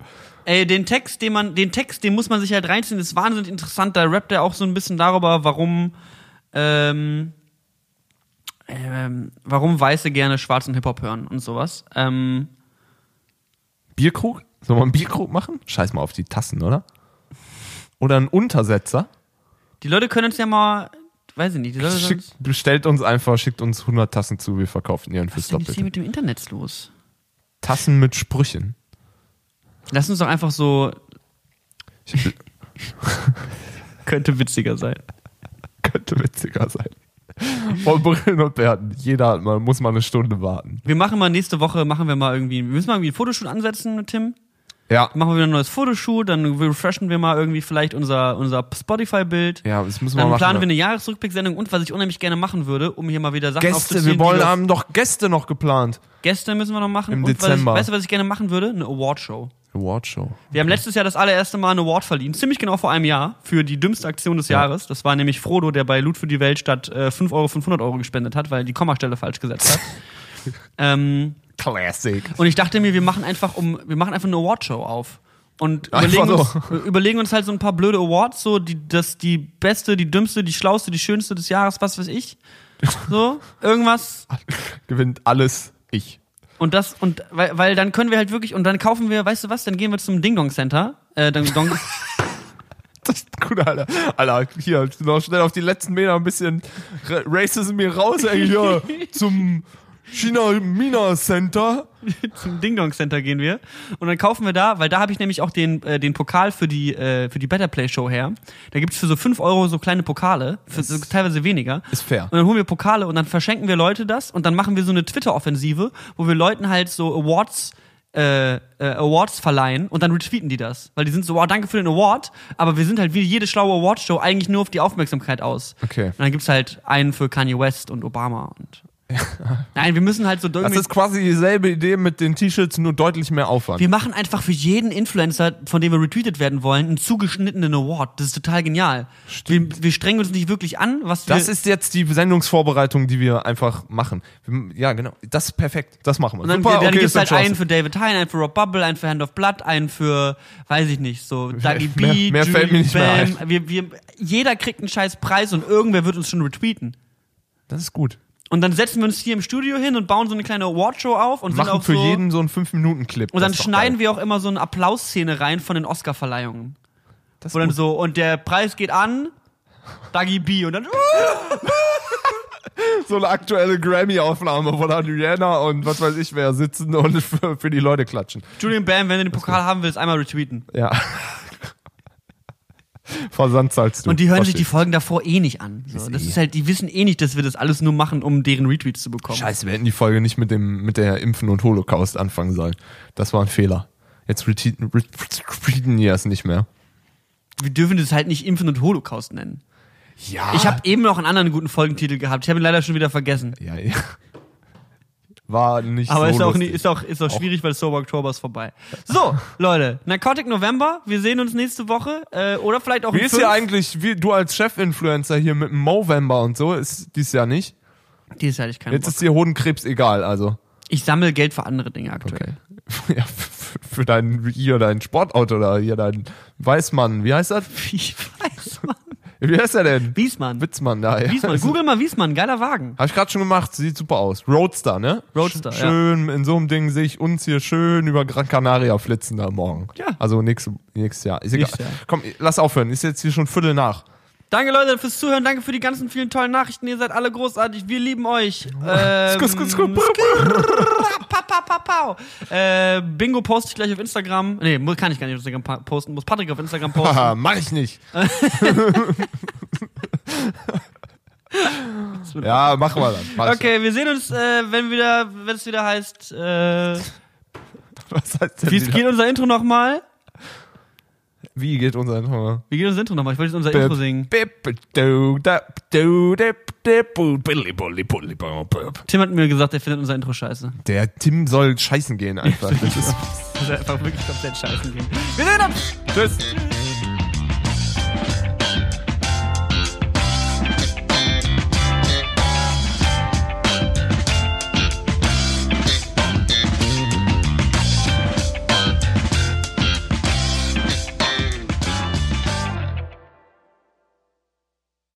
Ey, den Text, den man, den Text, den muss man sich halt reinziehen, das ist wahnsinnig interessant. Da rappt er auch so ein bisschen darüber, warum, ähm, ähm, warum Weiße gerne schwarzen Hip-Hop hören und sowas. Ähm, Bierkrug? Sollen wir einen Bierkrug machen? Scheiß mal auf die Tassen, oder? Oder einen Untersetzer? die Leute können uns ja mal, weiß ich nicht, die Leute Schickt, sonst, bestellt uns einfach, schickt uns 100 Tassen zu, wir verkaufen ihren was fürs ist denn jetzt hier Doppelte. mit dem Internet los? Tassen mit Sprüchen. Lass uns doch einfach so, [laughs] könnte witziger sein. könnte witziger sein. Von Brillen und Bärten. Jeder hat mal, muss mal eine Stunde warten. Wir machen mal nächste Woche, machen wir mal irgendwie, wir müssen mal irgendwie ein Fotoshoot ansetzen mit Tim. Ja. Machen wir wieder ein neues Fotoshoot, dann refreshen wir mal irgendwie vielleicht unser, unser Spotify-Bild. Ja, das müssen wir Dann machen. planen wir eine Jahresrückblick-Sendung und was ich unheimlich gerne machen würde, um hier mal wieder Sachen Gäste, wir wollen, haben doch Gäste noch geplant. Gäste müssen wir noch machen. Im und Dezember. Was ich, weißt du, was ich gerne machen würde? Eine Awardshow. Awardshow. Wir haben letztes Jahr das allererste Mal eine Award verliehen, ziemlich genau vor einem Jahr, für die dümmste Aktion des Ja. Jahres. Das war nämlich Frodo, der bei Loot für die Welt statt äh, 5 Euro 500 Euro gespendet hat, weil die Kommastelle falsch gesetzt hat. [laughs] ähm, Classic. und ich dachte mir, wir machen einfach um, wir machen einfach eine Awardshow auf. Und überlegen uns, so. überlegen uns halt so ein paar blöde Awards, so die, das, die beste, die dümmste, die schlauste, die schönste des Jahres, was weiß ich. So, irgendwas. [laughs] Gewinnt alles ich. Und das, und weil, weil dann können wir halt wirklich, und dann kaufen wir, weißt du was, dann gehen wir zum Ding Dong Center. Äh, dann, Dong, [laughs] Das ist gut, Alter. Alter, hier, noch schnell auf die letzten Meter ein bisschen Ra- Racism mir raus, ey, hier [laughs] zum China Mina Center. [laughs] zum Ding Dong Center gehen wir. Und dann kaufen wir da, weil da habe ich nämlich auch den, äh, den Pokal für die, äh, für die Better Play Show her. Da gibt's für so 5 Euro so kleine Pokale, für so teilweise weniger. Ist fair. Und dann holen wir Pokale und dann verschenken wir Leute das und dann machen wir so eine Twitter-Offensive, wo wir Leuten halt so Awards äh, äh, Awards verleihen und dann retweeten die das. Weil die sind so, wow, danke für den Award, aber wir sind halt wie jede schlaue Awardshow eigentlich nur auf die Aufmerksamkeit aus. Okay. Und dann gibt's halt einen für Kanye West und Obama und. [laughs] Nein, wir müssen halt so Das ist quasi dieselbe Idee mit den T-Shirts, nur deutlich mehr Aufwand. Wir machen einfach für jeden Influencer, von dem wir retweetet werden wollen, einen zugeschnittenen Award. Das ist total genial. Wir, wir strengen uns nicht wirklich an, was wir. Das ist jetzt die Sendungsvorbereitung, die wir einfach machen. Ja, genau. Das ist perfekt. Das machen wir. und dann, Super, dann okay, gibt's dann halt einen für David Hein, einen für Rob Bubble, einen für Hand of Blood, einen für, weiß ich nicht, so Dougie B, mehr- mehr fällt mir nicht mehr Bam. Wir, wir, jeder kriegt einen scheiß Preis und irgendwer wird uns schon retweeten. Das ist gut. Und dann setzen wir uns hier im Studio hin und bauen so eine kleine Awardshow auf und Machen auch für so, jeden so einen 5-Minuten-Clip. Und dann schneiden wir auch immer so eine Applausszene rein von den Oscar-Verleihungen. Das Wo dann gut. so, und der Preis geht an, Dougie B. Und dann, [laughs] so eine aktuelle Grammy-Aufnahme, wo dann Rihanna und was weiß ich wer sitzen und [laughs] für, für die Leute klatschen. Julian Bam, wenn du den Pokal haben willst, einmal retweeten. Ja. [laughs] Versand zahlst du. Und die hören sich die Folgen davor eh nicht an. So, Ist das eh- ist halt, die wissen eh nicht, dass wir das alles nur machen, um deren Retweets zu bekommen. Scheiße, wir hätten die Folge nicht mit dem mit der Impfen und Holocaust anfangen sollen. Das war ein Fehler. Jetzt retweeten die es nicht mehr. Wir dürfen das halt nicht Impfen und Holocaust nennen. Ja. Ich habe eben noch einen anderen guten Folgentitel gehabt. Ich habe ihn leider schon wieder vergessen. ja, ja. War nicht Aber so ist, auch lustig. nie, ist auch, ist auch schwierig, weil Sober Oktober ist vorbei. So, [laughs] Leute, Narcotic November. Wir sehen uns nächste Woche. Äh, oder vielleicht auch Wie ist hier eigentlich, wie du als Chef-Influencer hier mit dem Movember und so, ist dies Jahr nicht? Dieses Jahr hatte ich keinen Jetzt Bock. ist dir Hodenkrebs egal, also. Ich sammle Geld für andere Dinge aktuell. [laughs] Ja, für, für dein, hier dein Sportauto oder hier dein Weißmann, wie heißt das? Wie weiß man? Wie heißt der denn? Wiesmann. Witzmann da, ja. Wiesmann. Google mal Wiesmann. Geiler Wagen. Hab ich gerade schon gemacht, sieht super aus. Roadster, ne? Roadster, Sch- ja. Schön, in so einem Ding sehe ich uns hier schön über Gran Canaria flitzen da morgen. Ja. Also nächstes, nächstes Jahr. Ist egal. Nächstes Jahr. Komm, lass aufhören. Ist jetzt hier schon Viertel nach. Danke, Leute, fürs Zuhören. Danke für die ganzen vielen tollen Nachrichten. Ihr seid alle großartig. Wir lieben euch. Bingo poste ich gleich auf Instagram. Nee, kann ich gar nicht auf Instagram posten. Muss Patrick auf Instagram posten. Haha, mach ich nicht. [laughs] ja, machen wir dann. Mach Okay, wir sehen uns, äh, wenn wieder, wenn es wieder heißt, äh. Was heißt denn wie wieder? geht unser Intro nochmal? Wie geht unser Intro? Wie geht unser Intro nochmal? Ich wollte jetzt unser Intro singen. Tim hat mir gesagt, er findet unser Intro scheiße. Der Tim soll scheißen gehen einfach. [laughs] Das ist, einfach wirklich komplett scheißen gehen. Wir sehen uns! tschüss.